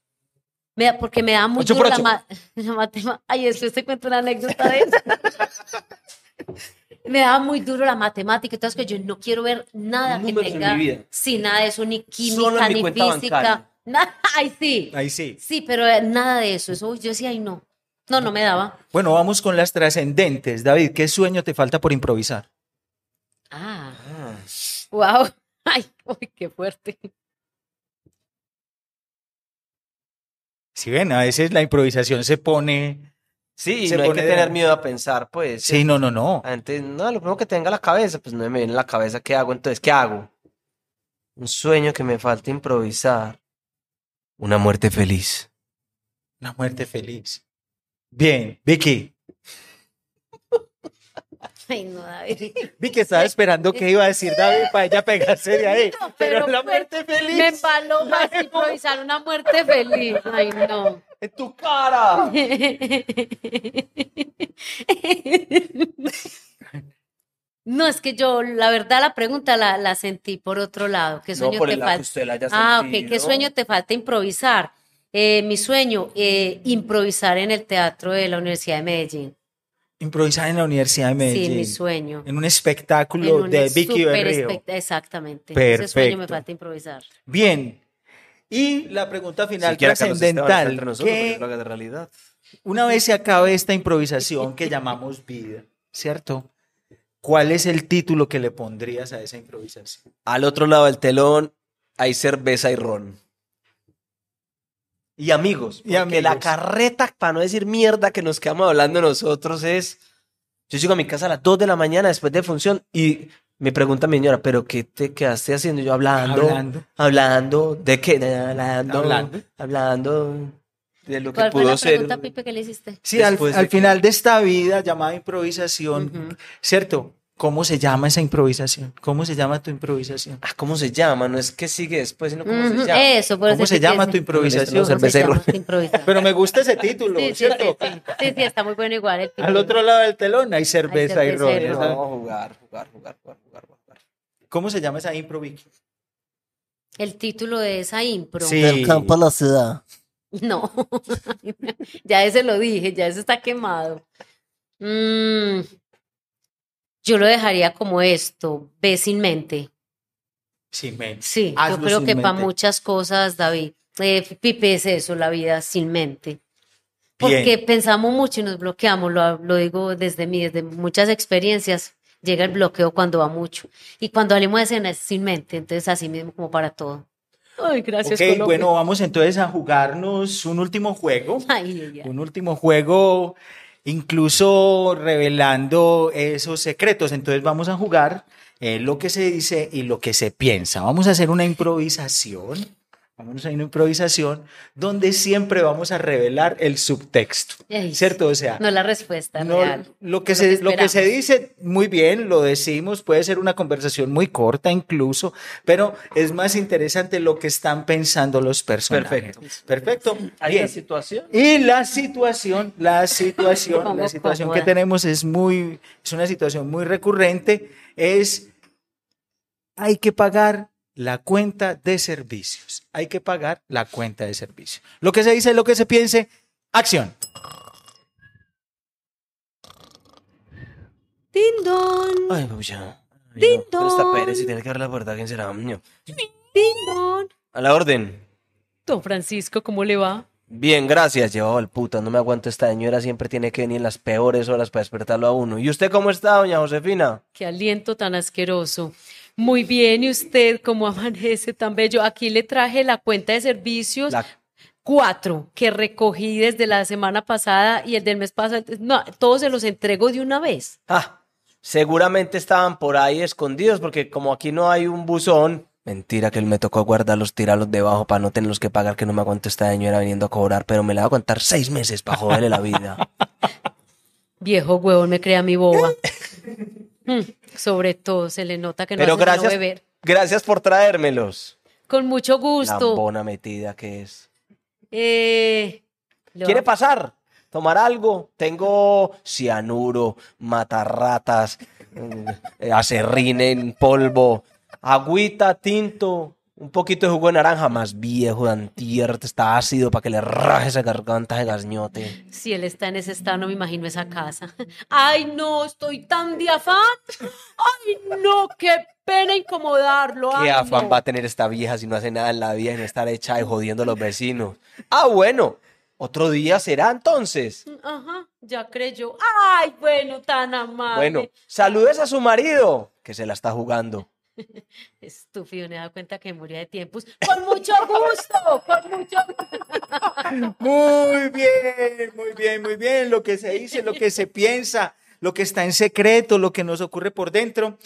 Me porque me da por la, ma- la matema- Ay, después te cuento una anécdota de eso. me daba muy duro la matemática, entonces que yo no quiero ver nada que Números tenga, mi vida. sí, nada de eso, ni química, ni física, nada, ay, sí, ahí sí. sí, pero eh, nada de eso, eso yo decía, ay, no, no, no me daba. Bueno, vamos con las trascendentes. David, ¿qué sueño te falta por improvisar? Ah, wow, ay, uy, qué fuerte. Si ven, a veces la improvisación se pone... Sí, Se no hay que de- tener miedo a pensar, pues. Sí, no, no, no. Gente, no, lo primero que tenga en la cabeza, pues no me viene en la cabeza qué hago, entonces, ¿qué hago? Un sueño que me falta improvisar. Una muerte feliz. Una muerte feliz. Bien, Vicky. Ay, no, David. Vicky estaba esperando que iba a decir David para ella pegarse de ahí. No, pero, pero la muerte feliz. Me embaló más improvisar una muerte feliz. Ay, no. ¡En tu cara! No, es que yo, la verdad, la pregunta la, la sentí por otro lado. ¿Qué No sueño por te falta? Ah, ok. ¿Qué sueño te falta improvisar? Eh, mi sueño, eh, improvisar en el teatro de la Universidad de Medellín. Improvisar en la Universidad de Medellín. Sí, mi sueño. En un espectáculo En un de Vicky Berrío. Exactamente. Ese sueño me Perfecto. falta improvisar. Bien. Y la pregunta final Si trascendental. nosotros, que porque lo haga de realidad. una vez se acabe esta improvisación que llamamos vida, ¿cierto? ¿Cuál es el título que le pondrías a esa improvisación? Al otro lado del telón hay cerveza y ron. Y amigos. Y porque la carreta, para no decir mierda que nos quedamos hablando nosotros, es. Yo llego a mi casa a las 2 de la mañana después de función y me pregunta mi señora, ¿pero qué te quedaste haciendo? Yo hablando. Hablando. Hablando. ¿De qué? De- Hablando. Hablando. Hablando. De lo que ¿Cuál fue pudo la ser. pregunta, Pipe, que le hiciste? Sí, al, al que- final de esta vida llamada improvisación. ¿cierto? ¿Cómo se llama esa improvisación? ¿Cómo se llama tu improvisación? Ah, ¿Cómo se llama? No es que sigue después, sino cómo se llama. Eso, por ¿Cómo se llama tu improvisación? No, cerveza y ¿Cómo se llama improvisación? Pero me gusta ese título, Sí, ¿cierto? sí, sí, sí, está muy bueno igual. El Al otro lado del telón hay cerveza, y cerveza ron. y ron. Esa- No, jugar, jugar, jugar, jugar, jugar, jugar. ¿Cómo se llama esa impro, Vicky? El título de esa impro. Sí. Del campo a la ciudad. No, ya ese lo dije, ya ese está quemado. Mm, yo lo dejaría como esto, ve sin mente. Sin mente. Sí, Hazlo yo creo que para mente. muchas cosas, David, eh, Pipe es eso, la vida sin mente. Porque Bien. pensamos mucho y nos bloqueamos, lo, lo digo desde mí, desde muchas experiencias, llega el bloqueo cuando va mucho. Y cuando salimos de escena es sin mente, entonces así mismo como para todo. Ay, gracias. Ok, Colombia. bueno, vamos entonces a jugarnos un último juego. Ay, ay, ay. Un último juego, incluso revelando esos secretos. Entonces vamos a jugar eh, lo que se dice y lo que se piensa. Vamos a hacer una improvisación. Vamos a una improvisación donde siempre vamos a revelar el subtexto. Ay, ¿Cierto? O sea, No la respuesta no, real. lo, que lo se, que lo que se dice muy bien, lo decimos, puede ser una conversación muy corta incluso, pero es más interesante lo que están pensando los personajes. Perfecto. Perfecto. ¿Hay Bien. una situación? Y la situación, la situación, la situación que tenemos es muy, es una situación muy recurrente, es hay que pagar la cuenta de servicios. Hay que pagar la cuenta de servicios. Lo que se dice, lo que se piense, acción. Ding dong, Ay, pucha. No. Pero está. Pérez y tiene que abrir la puerta. ¿Quién será? Ño. ding dong. A la orden. Don Francisco, ¿cómo le va? Bien, gracias. Llevaba el puta. No me aguanto esta señora. Siempre tiene que venir en las peores horas para despertarlo a uno. ¿Y usted cómo está, doña Josefina? Qué aliento tan asqueroso. Muy bien, ¿y usted cómo amanece tan bello? Aquí le traje la cuenta de servicios. La- Cuatro que recogí desde la semana pasada y el del mes pasado. No, todos se los entrego de una vez. Ah, seguramente estaban por ahí escondidos porque como aquí no hay un buzón. Mentira que él me tocó guardarlos, tirarlos debajo para no tenerlos que pagar, que no me aguanto esta señora viniendo a cobrar, pero me la va a aguantar seis meses para joderle la vida. Viejo huevón, me crea mi boba. Sobre todo, se le nota que no pero hace sino beber. gracias por traérmelos. Con mucho gusto. Lambona metida que es. Eh, lo- ¿Quiere pasar? ¿Tomar algo? Tengo cianuro, matarratas, eh, acerrín en polvo, agüita, tinto, un poquito de jugo de naranja más viejo, de antier, está ácido para que le raje esa garganta de gañote. Si él está en ese estado, no me imagino esa casa. Ay, no, estoy tan de afán. Ay, no, qué pena incomodarlo. ¿Qué Ay, afán no. va a tener esta vieja si no hace nada en la vida y no estar hecha y jodiendo a los vecinos? Ah, bueno, otro día será entonces. Ajá, ya creyó. Ay, bueno, tan amable. Bueno, saludes a su marido, que se la está jugando. Estúpido, me he dado cuenta que moría de tiempos. Con mucho gusto, con mucho gusto. Muy bien, muy bien, muy bien. Lo que se dice, lo que se piensa, lo que está en secreto, lo que nos ocurre por dentro.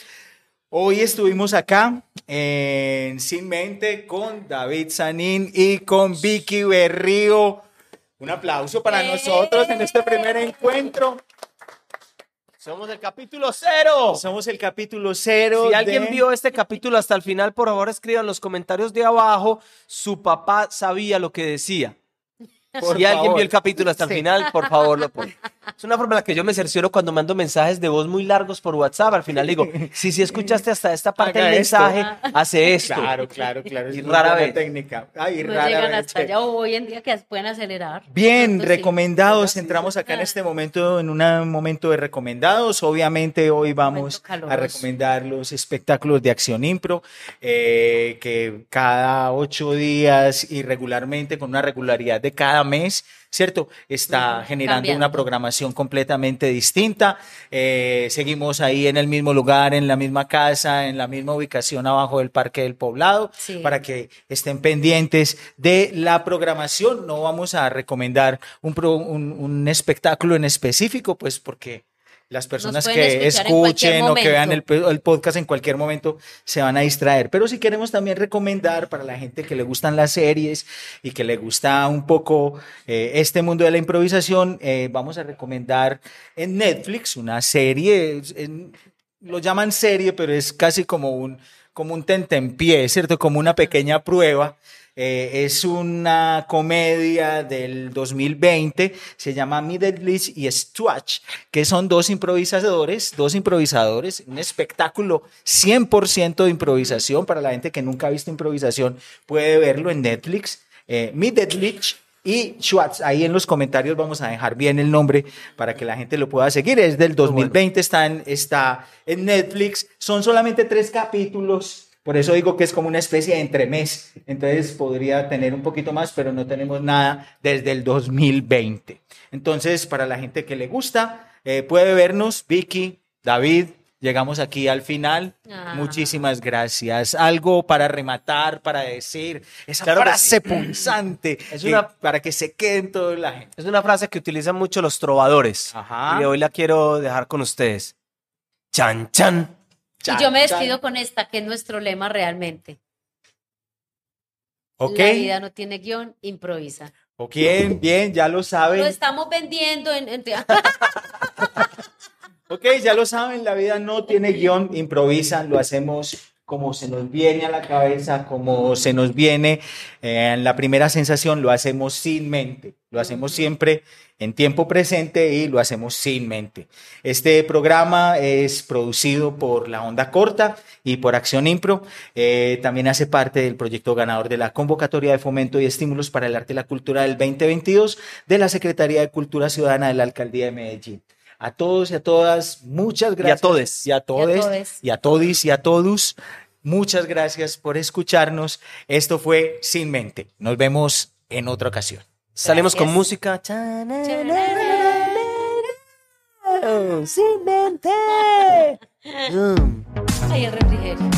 Hoy estuvimos acá en Sin Mente con David Sanín y con Vicky Berrío. Un aplauso para nosotros en este primer encuentro. Somos el capítulo cero. Somos el capítulo cero. Si alguien vio este capítulo hasta el final, por favor escriban en los comentarios de abajo. Su papá sabía lo que decía. Por si alguien favor. vio el capítulo hasta el Sí. final, por favor lo pone. Es una forma en la que yo me cercioro cuando mando mensajes de voz muy largos por WhatsApp. Al final digo, si si escuchaste hasta esta parte Haga del esto. mensaje, hace esto. Claro, claro, claro. Y es muy rara vez. técnica. Ay, No rara llegan vez, hasta allá o hoy en día que pueden acelerar. Bien, Pronto sí. recomendados. Sí. Entramos acá en este momento, en un momento de recomendados. Obviamente hoy vamos a recomendar los espectáculos de Acción Impro, eh, que cada ocho días y regularmente, con una regularidad de cada mes, ¿cierto? Está generando cambiando. una programación completamente distinta. Eh, seguimos ahí en el mismo lugar, en la misma casa, en la misma ubicación abajo del Parque del Poblado, Sí. para que estén pendientes de la programación. No vamos a recomendar un, pro- un, un espectáculo en específico, pues porque las personas que escuchen o que vean el, podcast en cualquier momento se van a distraer. Pero si queremos también recomendar para la gente que le gustan las series y que le gusta un poco eh, este mundo de la improvisación, eh, vamos a recomendar en Netflix una serie, en- lo llaman serie, pero es casi como un, como un tentempié, ¿cierto? Como una pequeña prueba. Eh, es una comedia del 2020, se llama Middleditch y Stretch, que son dos improvisadores, dos improvisadores, un espectáculo 100% de improvisación para la gente que nunca ha visto improvisación, puede verlo en Netflix. Eh, Middleditch y Schwartz, ahí en los comentarios vamos a dejar bien el nombre para que la gente lo pueda seguir. Es del 2020, está en, está en Netflix. Son solamente tres capítulos. Por eso digo que es como una especie de entremés. Entonces podría tener un poquito más, pero no tenemos nada desde el 2020. Entonces, para la gente que le gusta, eh, puede vernos. Vicky, David, llegamos aquí al final. Ah. Muchísimas gracias. Algo para rematar, para decir, esa Claro que frase punzante Es que- una- para que se quede en toda la gente. Es una frase que utilizan mucho los trovadores. Ajá. Y hoy la quiero dejar con ustedes. Chan, chan. Y yo me despido chan. con esta, que es nuestro lema realmente. Ok, La vida no tiene guion, improvisa. ok, bien, bien, ya lo saben. Lo estamos vendiendo en... en- Ok, ya lo saben, la vida no tiene guion, improvisan, lo hacemos como se nos viene a la cabeza, como se nos viene eh, en la primera sensación, lo hacemos sin mente, lo hacemos siempre en tiempo presente y lo hacemos sin mente. Este programa es producido por La Onda Corta y por Acción Impro. Eh, también hace parte del proyecto ganador de la convocatoria de fomento y estímulos para el arte y la cultura del 2022 de la Secretaría de Cultura Ciudadana de la Alcaldía de Medellín. A todos y a todas, muchas gracias. todes. Y a todes. Y a todis y a todos. Muchas gracias por escucharnos. Esto fue Sin Mente. Nos vemos en otra ocasión. Salimos con música. Sin mente. Ay, el refrigerio.